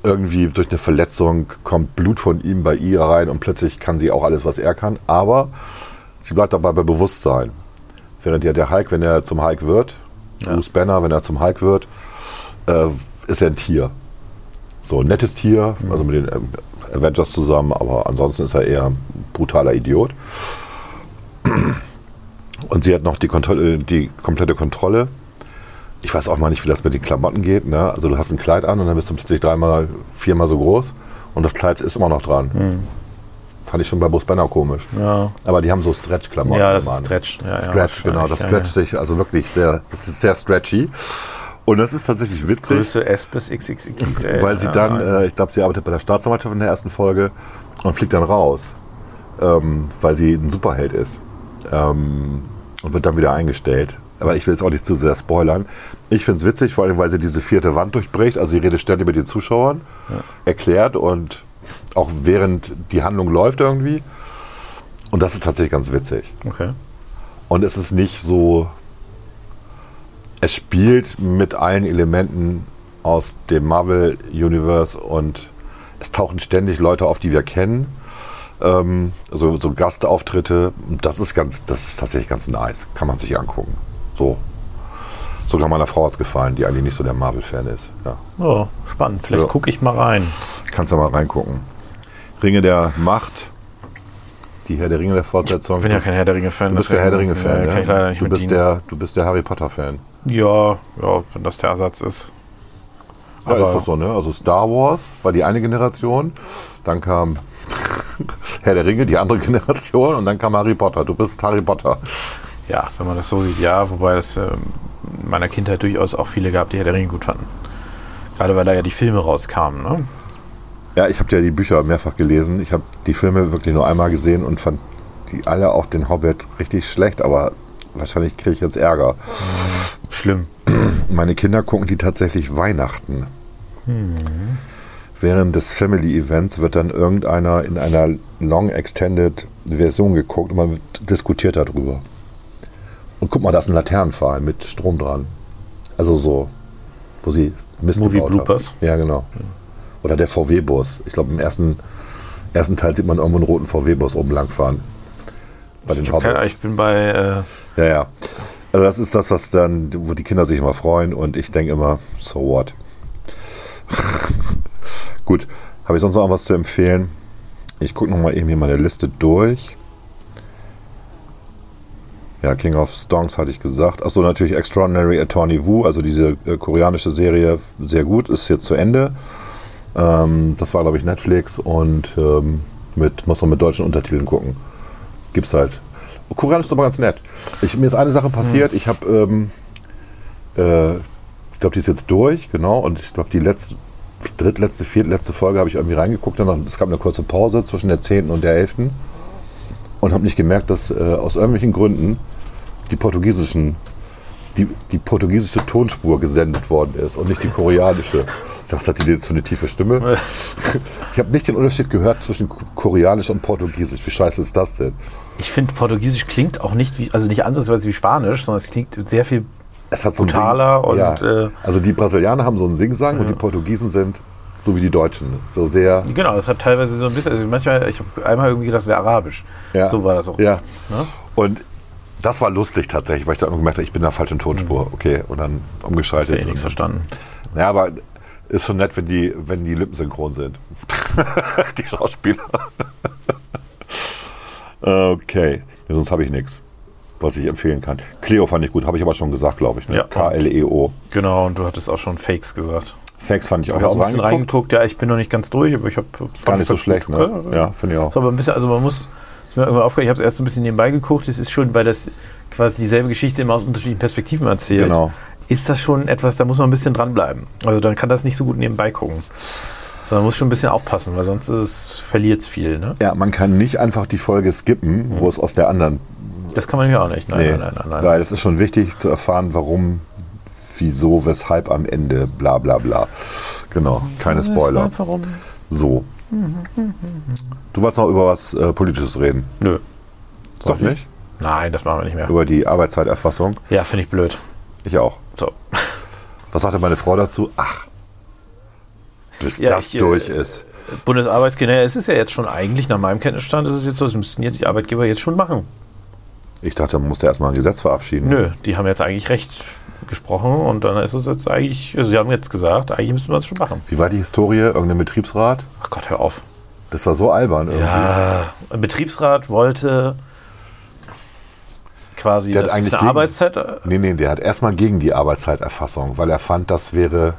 irgendwie durch eine Verletzung kommt Blut von ihm bei ihr rein und plötzlich kann sie auch alles, was er kann. Aber sie bleibt dabei bei Bewusstsein. Während ja der Hulk, wenn er zum Hulk wird, Bruce Banner, wenn er zum Hulk wird, äh, ist er ein Tier. So ein nettes Tier, also mit den ähm, Avengers zusammen, aber ansonsten ist er eher ein brutaler Idiot. Und sie hat noch die, Kontrolle, die komplette Kontrolle. Ich weiß auch mal nicht, wie das mit den Klamotten geht. Ne? Also du hast ein Kleid an und dann bist du plötzlich dreimal, viermal so groß und das Kleid ist immer noch dran. Fand ich schon bei Bruce Banner komisch. Ja. Aber die haben so Stretch-Klamotten. Ja, das ist. Stretch. Ja, ja, Stretch, genau. Das stretcht ja, sich also wirklich sehr, das ist sehr stretchy. Und das ist tatsächlich witzig. Größe S bis XXXXL. Weil sie ja, dann, ja. äh, ich glaube, sie arbeitet bei der Staatsanwaltschaft in der ersten Folge und fliegt dann raus, ähm, weil sie ein Superheld ist. Ähm, und wird dann wieder eingestellt. Aber ich will jetzt auch nicht zu sehr spoilern. Ich finde es witzig, vor allem, weil sie diese vierte Wand durchbricht. Also sie redet ständig mit den Zuschauern, erklärt und auch während die Handlung läuft irgendwie. Und das ist tatsächlich ganz witzig. Okay. Und es ist nicht so. Es spielt mit allen Elementen aus dem Marvel Universe und es tauchen ständig Leute auf, die wir kennen. Ähm, so, so Gastauftritte. Das ist ganz, das ist tatsächlich ganz nice. Kann man sich angucken. So. Sogar meiner Frau hat es gefallen, die eigentlich nicht so der Marvel-Fan ist. Ja. Oh, spannend. Vielleicht Ja. gucke ich mal rein. Kannst du mal reingucken. Ringe der Macht. Die Herr der Ringe der Fortsetzung. Ich bin ja kein Herr der Ringe-Fan. Du bist der Herr der Ringe-Fan, ja, ja? Du bist, der, du bist der Harry Potter-Fan. Ja, ja, wenn das der Ersatz ist. Ja, Aber- ist das so, ne? Also Star Wars war die eine Generation, dann kam Herr der Ringe, die andere Generation und dann kam Harry Potter. Du bist Harry Potter. Ja, wenn man das so sieht, ja. Wobei es ähm, in meiner Kindheit durchaus auch viele gab, die Herr der Ringe gut fanden. Gerade weil da ja die Filme rauskamen, ne? Ja, ich habe ja die Bücher mehrfach gelesen. Ich habe die Filme wirklich nur einmal gesehen und fand die alle, auch den Hobbit, richtig schlecht, aber wahrscheinlich kriege ich jetzt Ärger. Schlimm. Meine Kinder gucken die tatsächlich Weihnachten. Während des Family Events wird dann irgendeiner in einer Long Extended Version geguckt und man diskutiert darüber. Und guck mal, da ist ein Laternenpfahl mit Strom dran. Also so, wo sie Mist Movie gebaut haben. Bloopers? Ja, genau. Oder der VW-Bus. Ich glaube, im ersten, ersten Teil sieht man irgendwo einen roten VW-Bus oben lang fahren. Bei den Ich, keine, Hobbits. ich bin bei. Äh, Ja, ja. Also das ist das, was dann, wo die Kinder sich immer freuen und ich denke immer, so what? Gut, habe ich sonst noch was zu empfehlen? Ich gucke nochmal eben hier meine Liste durch. Ja, King of Stonks hatte ich gesagt. Achso, natürlich Extraordinary Attorney Wu, also diese äh, koreanische Serie, sehr gut, ist jetzt zu Ende. Ähm, das war, glaube ich, Netflix und ähm, mit, muss man mit deutschen Untertiteln gucken. Gibt's halt. Koreanisch ist aber ganz nett. Ich, mir ist eine Sache passiert. Ich habe, ähm, äh, ich glaube, die ist jetzt durch, genau. Und ich glaube, die letzte, drittletzte, viertletzte Folge habe ich irgendwie reingeguckt. Dann, es gab eine kurze Pause zwischen der 10. und der 11. Und habe nicht gemerkt, dass äh, aus irgendwelchen Gründen die portugiesischen die, die portugiesische Tonspur gesendet worden ist und nicht die koreanische. Was hat die jetzt für eine tiefe Stimme? Ich habe nicht den Unterschied gehört zwischen Koreanisch und Portugiesisch. Wie scheiße ist das denn? Ich finde, Portugiesisch klingt auch nicht wie, also nicht ansatzweise wie Spanisch, sondern es klingt sehr viel Es hat so brutaler Sing- und ja. äh, Also die Brasilianer haben so einen Singsang und die Portugiesen sind so wie die Deutschen. So sehr. genau, das hat teilweise so ein bisschen, also manchmal, ich habe einmal irgendwie gedacht, das wäre Arabisch. Ja. So war das auch. Ja. Ne? Und das war lustig tatsächlich, weil ich da immer gemerkt habe, ich bin in der falschen Tonspur. Okay, und dann Hast du umgeschaltet. ja eh nichts verstanden. Ja, aber ist schon nett, wenn die, wenn die Lippen synchron sind. die Schauspieler. Okay, ja, sonst habe ich nichts, was ich empfehlen kann. Cleo fand ich gut, habe ich aber schon gesagt, glaube ich. Ne? Ja. K-L-E-O. Genau, und du hattest auch schon Fakes gesagt. Facts fand ich auch. Ich habe ein bisschen reingeguckt? Ja, ich bin noch nicht ganz durch, aber ich habe. Gar nicht so schlecht, ne? Ja, finde ich auch. Ist aber ein bisschen, also man muss, ich habe es erst ein bisschen nebenbei geguckt, es ist schon, weil das quasi dieselbe Geschichte immer aus unterschiedlichen Perspektiven erzählt. Genau. Ist das schon etwas, da muss man ein bisschen dranbleiben. Also dann kann das nicht so gut nebenbei gucken. Sondern man muss schon ein bisschen aufpassen, weil sonst verliert es viel. Ne? Ja, man kann nicht einfach die Folge skippen, wo es aus der anderen. Das kann man ja auch nicht. Nein, Nee, nein, nein, nein, nein. Weil es ist schon wichtig zu erfahren, warum, wieso, weshalb am Ende, bla bla bla. Genau, keine Spoiler. Warum? So. Du wolltest noch über was äh, Politisches reden. Nö. Doch nicht? Nein, das machen wir nicht mehr. Über die Arbeitszeiterfassung. Ja, finde ich blöd. Ich auch. So. Was sagte meine Frau dazu? Ach, bis Ja, das ich, äh, durch ist. Bundesarbeitsgesetz, es ist ja jetzt schon eigentlich, nach meinem Kenntnisstand, ist es jetzt so, das müssten jetzt die Arbeitgeber jetzt schon machen. Ich dachte, man musste erstmal ein Gesetz verabschieden. Nö, die haben jetzt eigentlich recht gesprochen und dann ist es jetzt eigentlich, also sie haben jetzt gesagt, eigentlich müssten wir es schon machen. Wie war die Historie? Irgendein Betriebsrat? Ach Gott, hör auf. Das war so albern irgendwie. Ja, ein Betriebsrat wollte quasi, Der hat ist eigentlich eine gegen- Arbeitszeit. äh, Nee, nee, der hat erstmal gegen die Arbeitszeiterfassung, weil er fand, das wäre.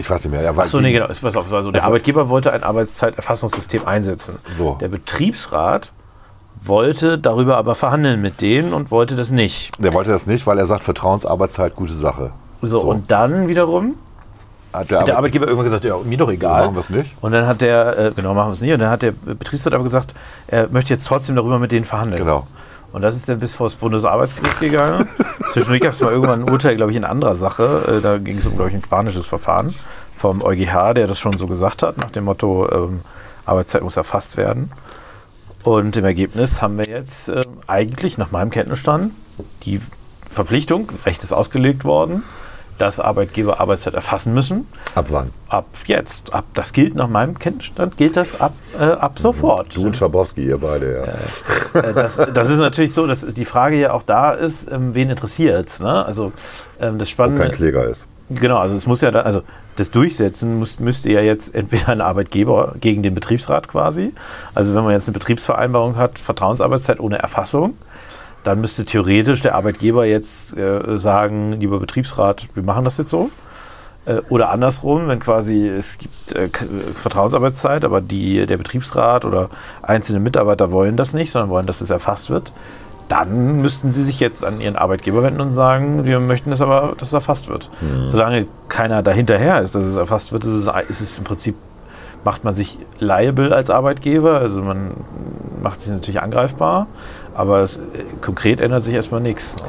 Ich weiß nicht mehr. War Achso, nee, genau. Pass auf, also der Also- Arbeitgeber wollte ein Arbeitszeiterfassungssystem einsetzen. So. Der Betriebsrat wollte darüber aber verhandeln mit denen und wollte das nicht. Der wollte das nicht, weil er sagt, Vertrauensarbeitszeit, gute Sache. So, und dann wiederum Hat der, hat der Arbeit- Arbeitgeber irgendwann gesagt, ja, mir doch egal. Machen wir es nicht? Und dann hat der, äh, genau, machen wir es nicht. Und dann hat der Betriebsrat aber gesagt, er möchte jetzt trotzdem darüber mit denen verhandeln. Genau. Und das ist dann bis vor das Bundesarbeitsgericht gegangen. Zwischendurch gab es mal irgendwann ein Urteil, glaube ich, in anderer Sache. Äh, Da ging es um, glaube ich, ein spanisches Verfahren vom EuGH, der das schon so gesagt hat, nach dem Motto, ähm, Arbeitszeit muss erfasst werden. Und im Ergebnis haben wir jetzt äh, eigentlich nach meinem Kenntnisstand die Verpflichtung, Recht ist ausgelegt worden, dass Arbeitgeber Arbeitszeit erfassen müssen. Ab wann? Ab jetzt, ab das gilt nach meinem Kenntnisstand, gilt das ab, äh, ab sofort. Du und Schabowski, ihr beide, ja. Äh, das, das ist natürlich so, dass die Frage ja auch da ist, ähm, wen interessiert Ne? Also ähm, das Ob Spannende. kein Kläger ist. Genau, also es muss ja dann, also das Durchsetzen muss, müsste ja jetzt entweder ein Arbeitgeber gegen den Betriebsrat quasi. Also wenn man jetzt eine Betriebsvereinbarung hat, Vertrauensarbeitszeit ohne Erfassung, dann müsste theoretisch der Arbeitgeber jetzt äh, sagen, lieber Betriebsrat, wir machen das jetzt so. Äh, Oder andersrum, wenn quasi es gibt äh, K- Vertrauensarbeitszeit, aber die, der Betriebsrat oder einzelne Mitarbeiter wollen das nicht, sondern wollen, dass es erfasst wird, dann müssten sie sich jetzt an ihren Arbeitgeber wenden und sagen, wir möchten das aber, dass es erfasst wird. Solange keiner dahinterher ist, dass es erfasst wird, ist es, ist es im Prinzip, macht man sich liable als Arbeitgeber, also man macht sich natürlich angreifbar, aber es, konkret ändert sich erstmal nichts. Ne?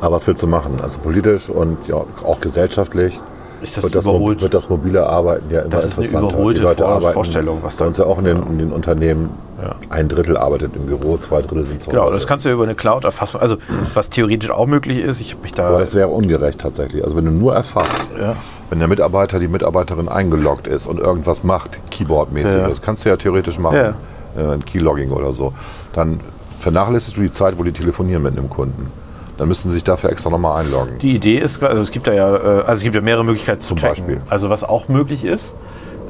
Aber was willst du machen? Also politisch und ja, auch gesellschaftlich Ist das wird, das, wird das mobile Arbeiten ja immer Das ist eine interessanter. überholte Die Leute Vor- arbeiten Vorstellung, was da- uns ja auch in den, in den Unternehmen. Ja. Ein Drittel arbeitet im Büro, zwei Drittel sind zu Genau, Hause. das kannst du ja über eine Cloud-Erfassung, also was theoretisch auch möglich ist, ich habe mich da... Aber das wäre ungerecht tatsächlich. Also wenn du nur erfasst, Ja. wenn der Mitarbeiter, die Mitarbeiterin eingeloggt ist und irgendwas macht, Keyboard-mäßig, Ja. das kannst du ja theoretisch machen, äh, ein Keylogging oder so, dann vernachlässigst du die Zeit, wo die telefonieren mit einem Kunden. Dann müssen sie sich dafür extra nochmal einloggen. Die Idee ist, also es gibt da ja, äh, also es gibt ja mehrere Möglichkeiten zu Zum tracken. Beispiel. Also was auch möglich ist,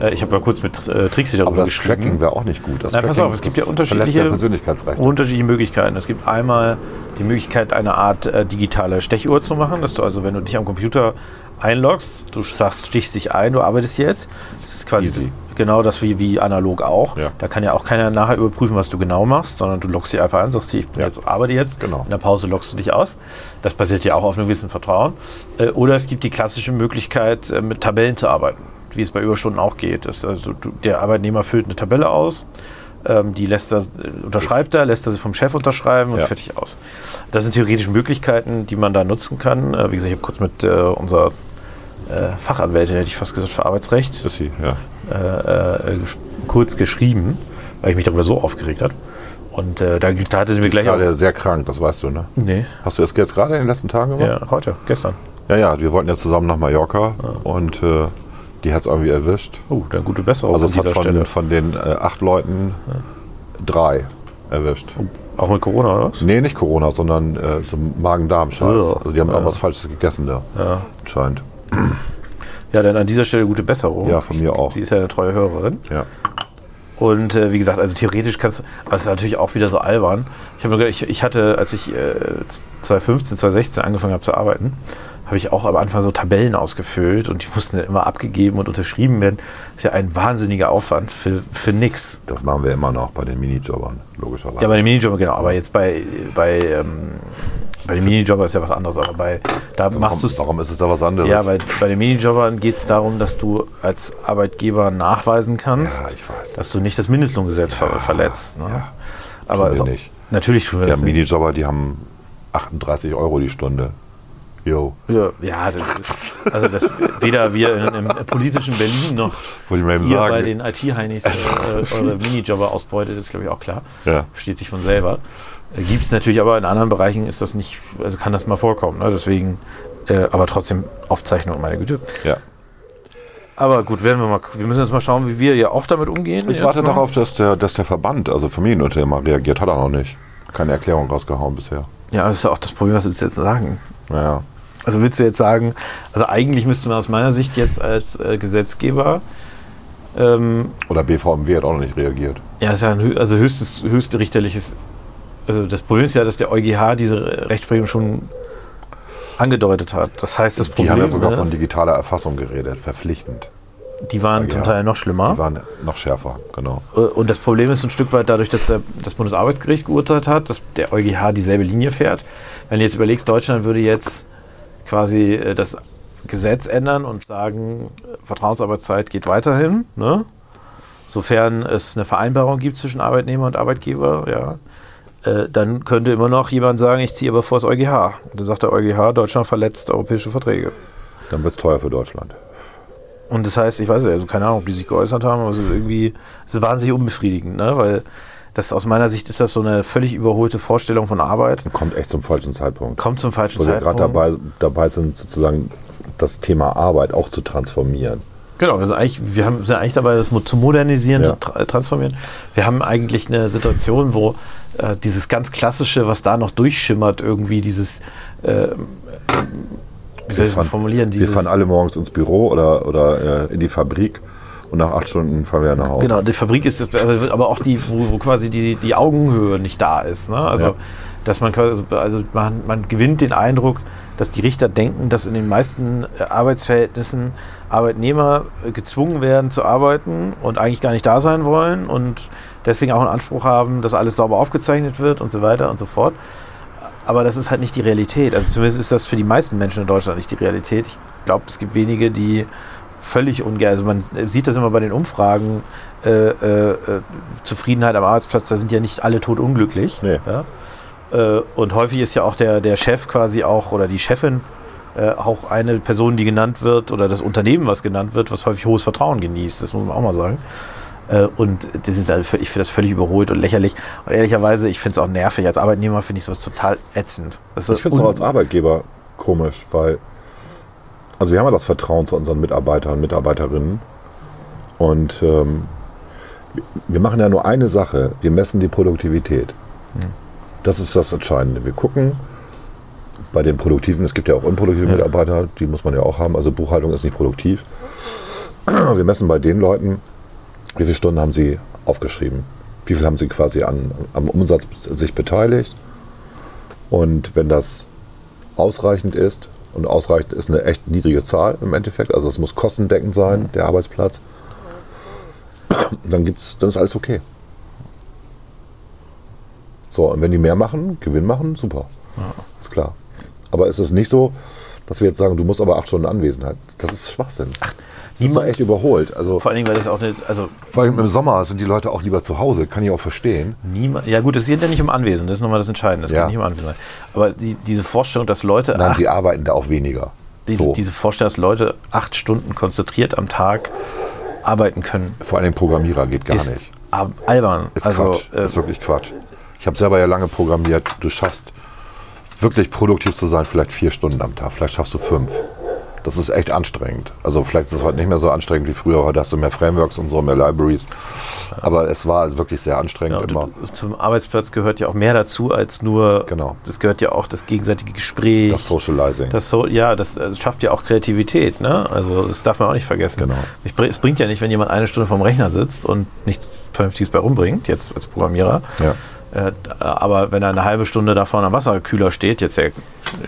äh, ich habe mal kurz mit äh, Trixie darüber Aber das geschrieben. Tracking wäre auch nicht gut. Das Nein, pass auf, es gibt ja unterschiedliche- unterschiedliche Möglichkeiten. Es gibt einmal die Möglichkeit, eine Art äh, digitale Stechuhr zu machen, dass du also, wenn du dich am Computer einloggst, du sagst, stichst dich ein, du arbeitest jetzt. Das ist quasi Easy. Genau das wie, wie analog auch. Ja. Da kann ja auch keiner nachher überprüfen, was du genau machst, sondern du loggst dich einfach an, sagst, ich Ja. jetzt, arbeite jetzt. Genau. In der Pause loggst du dich aus. Das basiert ja auch auf einem gewissen Vertrauen. Äh, Oder es gibt die klassische Möglichkeit, äh, mit Tabellen zu arbeiten, wie es bei Überstunden auch geht. Also der Arbeitnehmer füllt eine Tabelle aus, ähm, die lässt er, äh, unterschreibt er, lässt er sie vom Chef unterschreiben und Ja. fertig aus. Das sind theoretische Möglichkeiten, die man da nutzen kann. Wie gesagt, ich habe kurz mit äh, unserer Fachanwältin, hätte ich fast gesagt, für Arbeitsrecht, Ist sie, ja. äh, äh, kurz geschrieben, weil ich mich darüber so aufgeregt habe. Und äh, da, da hatte sie mir gleich gerade auch. sehr krank, das weißt du, ne? Nee, Hast du das jetzt gerade in den letzten Tagen gemacht? ja, heute, gestern. Ja, ja, wir wollten ja zusammen nach Mallorca und äh, die hat es irgendwie erwischt. Oh, dann gute Besserung Also es hat von, Stelle. von den äh, acht Leuten drei erwischt. Auch mit Corona oder was? Nee, nicht Corona, sondern äh, so Magen-Darm-Scheiß. Ja. Also die haben Ja. irgendwas Falsches gegessen da. Ja. Anscheinend. Ja, dann an dieser Stelle gute Besserung. Ja, von mir auch. Sie ist ja eine treue Hörerin. Ja. Und äh, wie gesagt, also theoretisch kannst du, aber es ist natürlich auch wieder so albern. Ich, hab ich, ich hatte, als ich äh, 2015, 2016 angefangen habe zu arbeiten, habe ich auch am Anfang so Tabellen ausgefüllt und die mussten dann immer abgegeben und unterschrieben werden. Das ist ja ein wahnsinniger Aufwand für, für nix. Das machen wir immer noch bei den Minijobbern, logischerweise. Ja, bei den Minijobber, genau. Aber jetzt bei, bei, ähm, bei den Minijobber ist ja was anderes. Aber bei, da machst du warum, es. warum ist es da was anderes? Ja, bei, bei den Minijobbern geht es darum, dass du als Arbeitgeber nachweisen kannst, Ja, dass du nicht das Mindestlohngesetz ver verletzt. Ne? ja. Aber wir also, nicht. natürlich tun wir Wir das nicht. Minijobber, die haben 38 Euro die Stunde. Jo. Ja, ja, das ist, also das, weder wir in, im politischen Berlin noch ihr sagen. bei den IT-Heinis äh, eure Minijobber ausbeutet, ist glaube ich auch klar. Ja. Versteht sich von selber. Gibt es natürlich, aber in anderen Bereichen ist das nicht, also kann das mal vorkommen. Ne? Deswegen, äh, aber trotzdem Aufzeichnung, meine Güte. Ja. Aber gut, werden wir mal, wir müssen jetzt mal schauen, wie wir ja auch damit umgehen. Ich warte noch. darauf, dass der, dass der Verband, also Familienunternehmer, reagiert. Hat er noch nicht. Keine Erklärung rausgehauen bisher. Ja, das ist ja auch das Problem, was du jetzt sagen? Naja. Also willst du jetzt sagen, also eigentlich müsste man aus meiner Sicht jetzt als äh, Gesetzgeber, ähm, Oder BVMW hat auch noch nicht reagiert. ja, ist ja ein also höchstes, höchstrichterliches, also das Problem ist ja, dass der EuGH diese Rechtsprechung schon angedeutet hat. Das heißt, das Die Problem haben ja sogar von ist, digitaler Erfassung geredet, verpflichtend. die waren EuGH. zum Teil noch schlimmer. Die waren noch schärfer, genau. Äh, Und das Problem ist ein Stück weit dadurch, dass der, das Bundesarbeitsgericht geurteilt hat, dass der EuGH dieselbe Linie fährt. Wenn du jetzt überlegst, Deutschland würde jetzt quasi äh, das Gesetz ändern und sagen, Vertrauensarbeitszeit geht weiterhin, ne? sofern es eine Vereinbarung gibt zwischen Arbeitnehmer und Arbeitgeber, ja, äh, dann könnte immer noch jemand sagen, ich ziehe aber vor das EuGH. Und dann sagt der EuGH, Deutschland verletzt europäische Verträge. Dann wird es teuer für Deutschland. Und das heißt, ich weiß ja, also keine Ahnung, ob die sich geäußert haben, aber es ist irgendwie, es ist wahnsinnig unbefriedigend, ne? weil das aus meiner Sicht ist das so eine völlig überholte Vorstellung von Arbeit. Und kommt echt zum falschen Zeitpunkt. Kommt zum falschen Wo wir gerade Zeitpunkt. dabei, dabei sind, sozusagen das Thema Arbeit auch zu transformieren. Genau, wir sind eigentlich, wir haben, sind eigentlich dabei, das zu modernisieren, Ja. zu tra transformieren. Wir haben eigentlich eine Situation, wo äh, dieses ganz Klassische, was da noch durchschimmert, irgendwie dieses, äh, wie soll ich das formulieren, Wir dieses, fahren alle morgens ins Büro oder, oder äh, in die Fabrik und nach acht Stunden fahren wir nach Hause. Genau, die Fabrik ist, das- also, aber auch die, wo, wo quasi die, die Augenhöhe nicht da ist. Ne? Also, Ja. dass man, also man, man gewinnt den Eindruck, dass die Richter denken, dass in den meisten äh, Arbeitsverhältnissen Arbeitnehmer gezwungen werden zu arbeiten und eigentlich gar nicht da sein wollen und deswegen auch einen Anspruch haben, dass alles sauber aufgezeichnet wird und so weiter und so fort. Aber das ist halt nicht die Realität. Also zumindest ist das für die meisten Menschen in Deutschland nicht die Realität. Ich glaube, es gibt wenige, die völlig ungern, also man sieht das immer bei den Umfragen, äh, äh, äh, Zufriedenheit am Arbeitsplatz, da sind ja nicht alle tot unglücklich. Nee. Ja? Äh, und häufig ist ja auch der, der Chef quasi auch oder die Chefin äh, auch eine Person, die genannt wird oder das Unternehmen, was genannt wird, was häufig hohes Vertrauen genießt. Das muss man auch mal sagen. Äh, Und das ist also, ich finde das völlig überholt und lächerlich. Und ehrlicherweise, ich finde es auch nervig. Als Arbeitnehmer finde ich sowas total ätzend. Das Ich finde es auch als Arbeitgeber komisch, weil also wir haben ja das Vertrauen zu unseren Mitarbeitern und Mitarbeiterinnen und ähm, wir machen ja nur eine Sache, wir messen die Produktivität. Das ist das Entscheidende. Wir gucken bei den Produktiven, es gibt ja auch unproduktive Mitarbeiter, die muss man ja auch haben, also Buchhaltung ist nicht produktiv. Wir messen bei den Leuten, wie viele Stunden haben sie aufgeschrieben, wie viel haben sie quasi an, am Umsatz sich beteiligt und wenn das ausreichend ist, und ausreichend ist eine echt niedrige Zahl im Endeffekt, also es muss kostendeckend sein, der Arbeitsplatz, dann gibt's, dann ist alles okay. So, und wenn die mehr machen, Gewinn machen, super. Ist klar. Aber ist es nicht so, dass wir jetzt sagen, du musst aber acht Stunden Anwesenheit. Das ist Schwachsinn. Ach, das ist echt überholt. Also Vor allen Dingen, weil das auch eine, also vor allem im Sommer sind die Leute auch lieber zu Hause, kann ich auch verstehen. niemand, ja gut, es geht ja nicht um Anwesen, das ist nochmal das Entscheidende, es Ja. geht nicht um Anwesen. Aber die, diese Vorstellung, dass Leute Nein, acht, sie arbeiten da auch weniger. die, so. diese Vorstellung, dass Leute acht Stunden konzentriert am Tag arbeiten können, Vor allem Programmierer geht gar ist nicht. albern. Ist also, Quatsch. äh, ist wirklich Quatsch. Ich habe selber ja lange programmiert. Du schaffst wirklich produktiv zu sein, vielleicht vier Stunden am Tag. Vielleicht schaffst du fünf. Das ist echt anstrengend. Also vielleicht ist es heute nicht mehr so anstrengend wie früher. Heute hast du mehr Frameworks und so, mehr Libraries. Aber es war wirklich sehr anstrengend und immer. du- zum Arbeitsplatz gehört ja auch mehr dazu als nur. Genau. Das gehört ja auch das gegenseitige Gespräch. Das Socializing. Das so, ja, das, äh, schafft ja auch Kreativität. Ne? Also das darf man auch nicht vergessen. Genau. Ich Es bringt ja nicht, wenn jemand eine Stunde vorm Rechner sitzt und nichts Vernünftiges bei rumbringt, jetzt als Programmierer. Ja. Äh, aber wenn er eine halbe Stunde da vorne am Wasserkühler steht, jetzt ja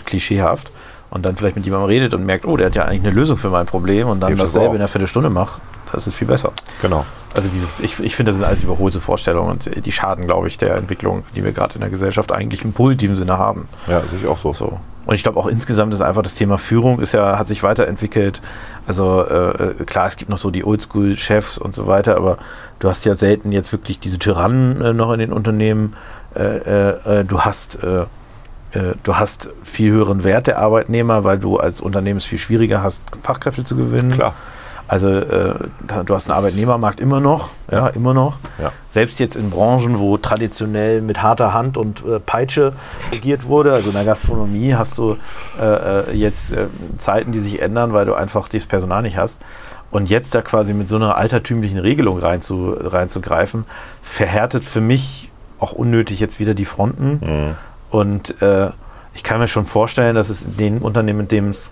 klischeehaft, und dann vielleicht mit jemandem redet und merkt, oh, der hat ja eigentlich eine Lösung für mein Problem und dann Hilft das dasselbe auch. in einer Viertelstunde macht, das ist viel besser. Genau. Also diese, ich, ich finde, das sind alles überholte Vorstellungen und die schaden, glaube ich, der Entwicklung, die wir gerade in der Gesellschaft eigentlich im positiven Sinne haben. Ja, sehe ich auch so. So. Und ich glaube auch insgesamt ist einfach das Thema Führung ist ja, hat sich weiterentwickelt. Also äh, klar, es gibt noch so die Oldschool-Chefs und so weiter, aber du hast ja selten jetzt wirklich diese Tyrannen äh, noch in den Unternehmen. Äh, äh, äh, du hast äh, du hast viel höheren Wert der Arbeitnehmer, weil du als Unternehmen es viel schwieriger hast, Fachkräfte zu gewinnen. Klar. Also äh, du hast einen Arbeitnehmermarkt immer noch, ja, immer noch. Ja. Selbst jetzt in Branchen, wo traditionell mit harter Hand und äh, Peitsche regiert wurde, also in der Gastronomie hast du äh, äh, jetzt äh, Zeiten, die sich ändern, weil du einfach dieses Personal nicht hast. Und jetzt da quasi mit so einer altertümlichen Regelung reinzu, reinzugreifen, verhärtet für mich auch unnötig jetzt wieder die Fronten. Und äh, ich kann mir schon vorstellen, dass es in den Unternehmen, in denen es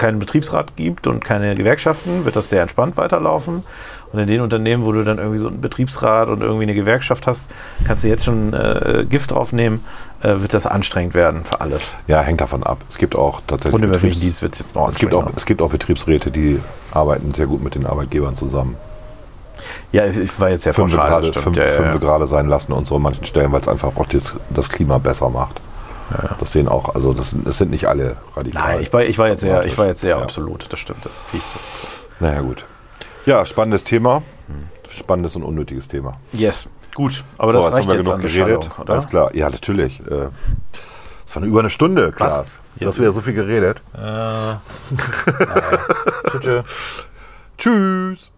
keinen Betriebsrat gibt und keine Gewerkschaften, wird das sehr entspannt weiterlaufen. Und in den Unternehmen, wo du dann irgendwie so einen Betriebsrat und irgendwie eine Gewerkschaft hast, kannst du jetzt schon äh, Gift draufnehmen, äh, wird das anstrengend werden für alle. Ja, hängt davon ab. Es gibt auch tatsächlich. Und im öffentlichen Dienst wird es jetzt noch es gibt, auch, es gibt auch Betriebsräte, die arbeiten sehr gut mit den Arbeitgebern zusammen. Ja, ich, war jetzt sehr Fünfe pauschal, gerade, das fünf, stimmt. Ja, ja, ja. gerade sein lassen und so an manchen Stellen, weil es einfach auch das, das Klima besser macht. Das sehen auch, also das, das sind nicht alle radikal. Nein, ich war, ich war jetzt sehr, ich war jetzt sehr Ja. absolut, das stimmt, das zieht so. Naja, gut. Ja, spannendes Thema. Spannendes und unnötiges Thema. Yes, gut, aber so, das jetzt reicht haben wir jetzt genug an geredet. Beschallung, oder? Alles klar. Ja, natürlich. Äh, Das war über eine Stunde, Klaas. Du hast wieder so viel geredet. Tschüss. Tschüss.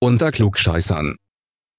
Unter Klugscheißern.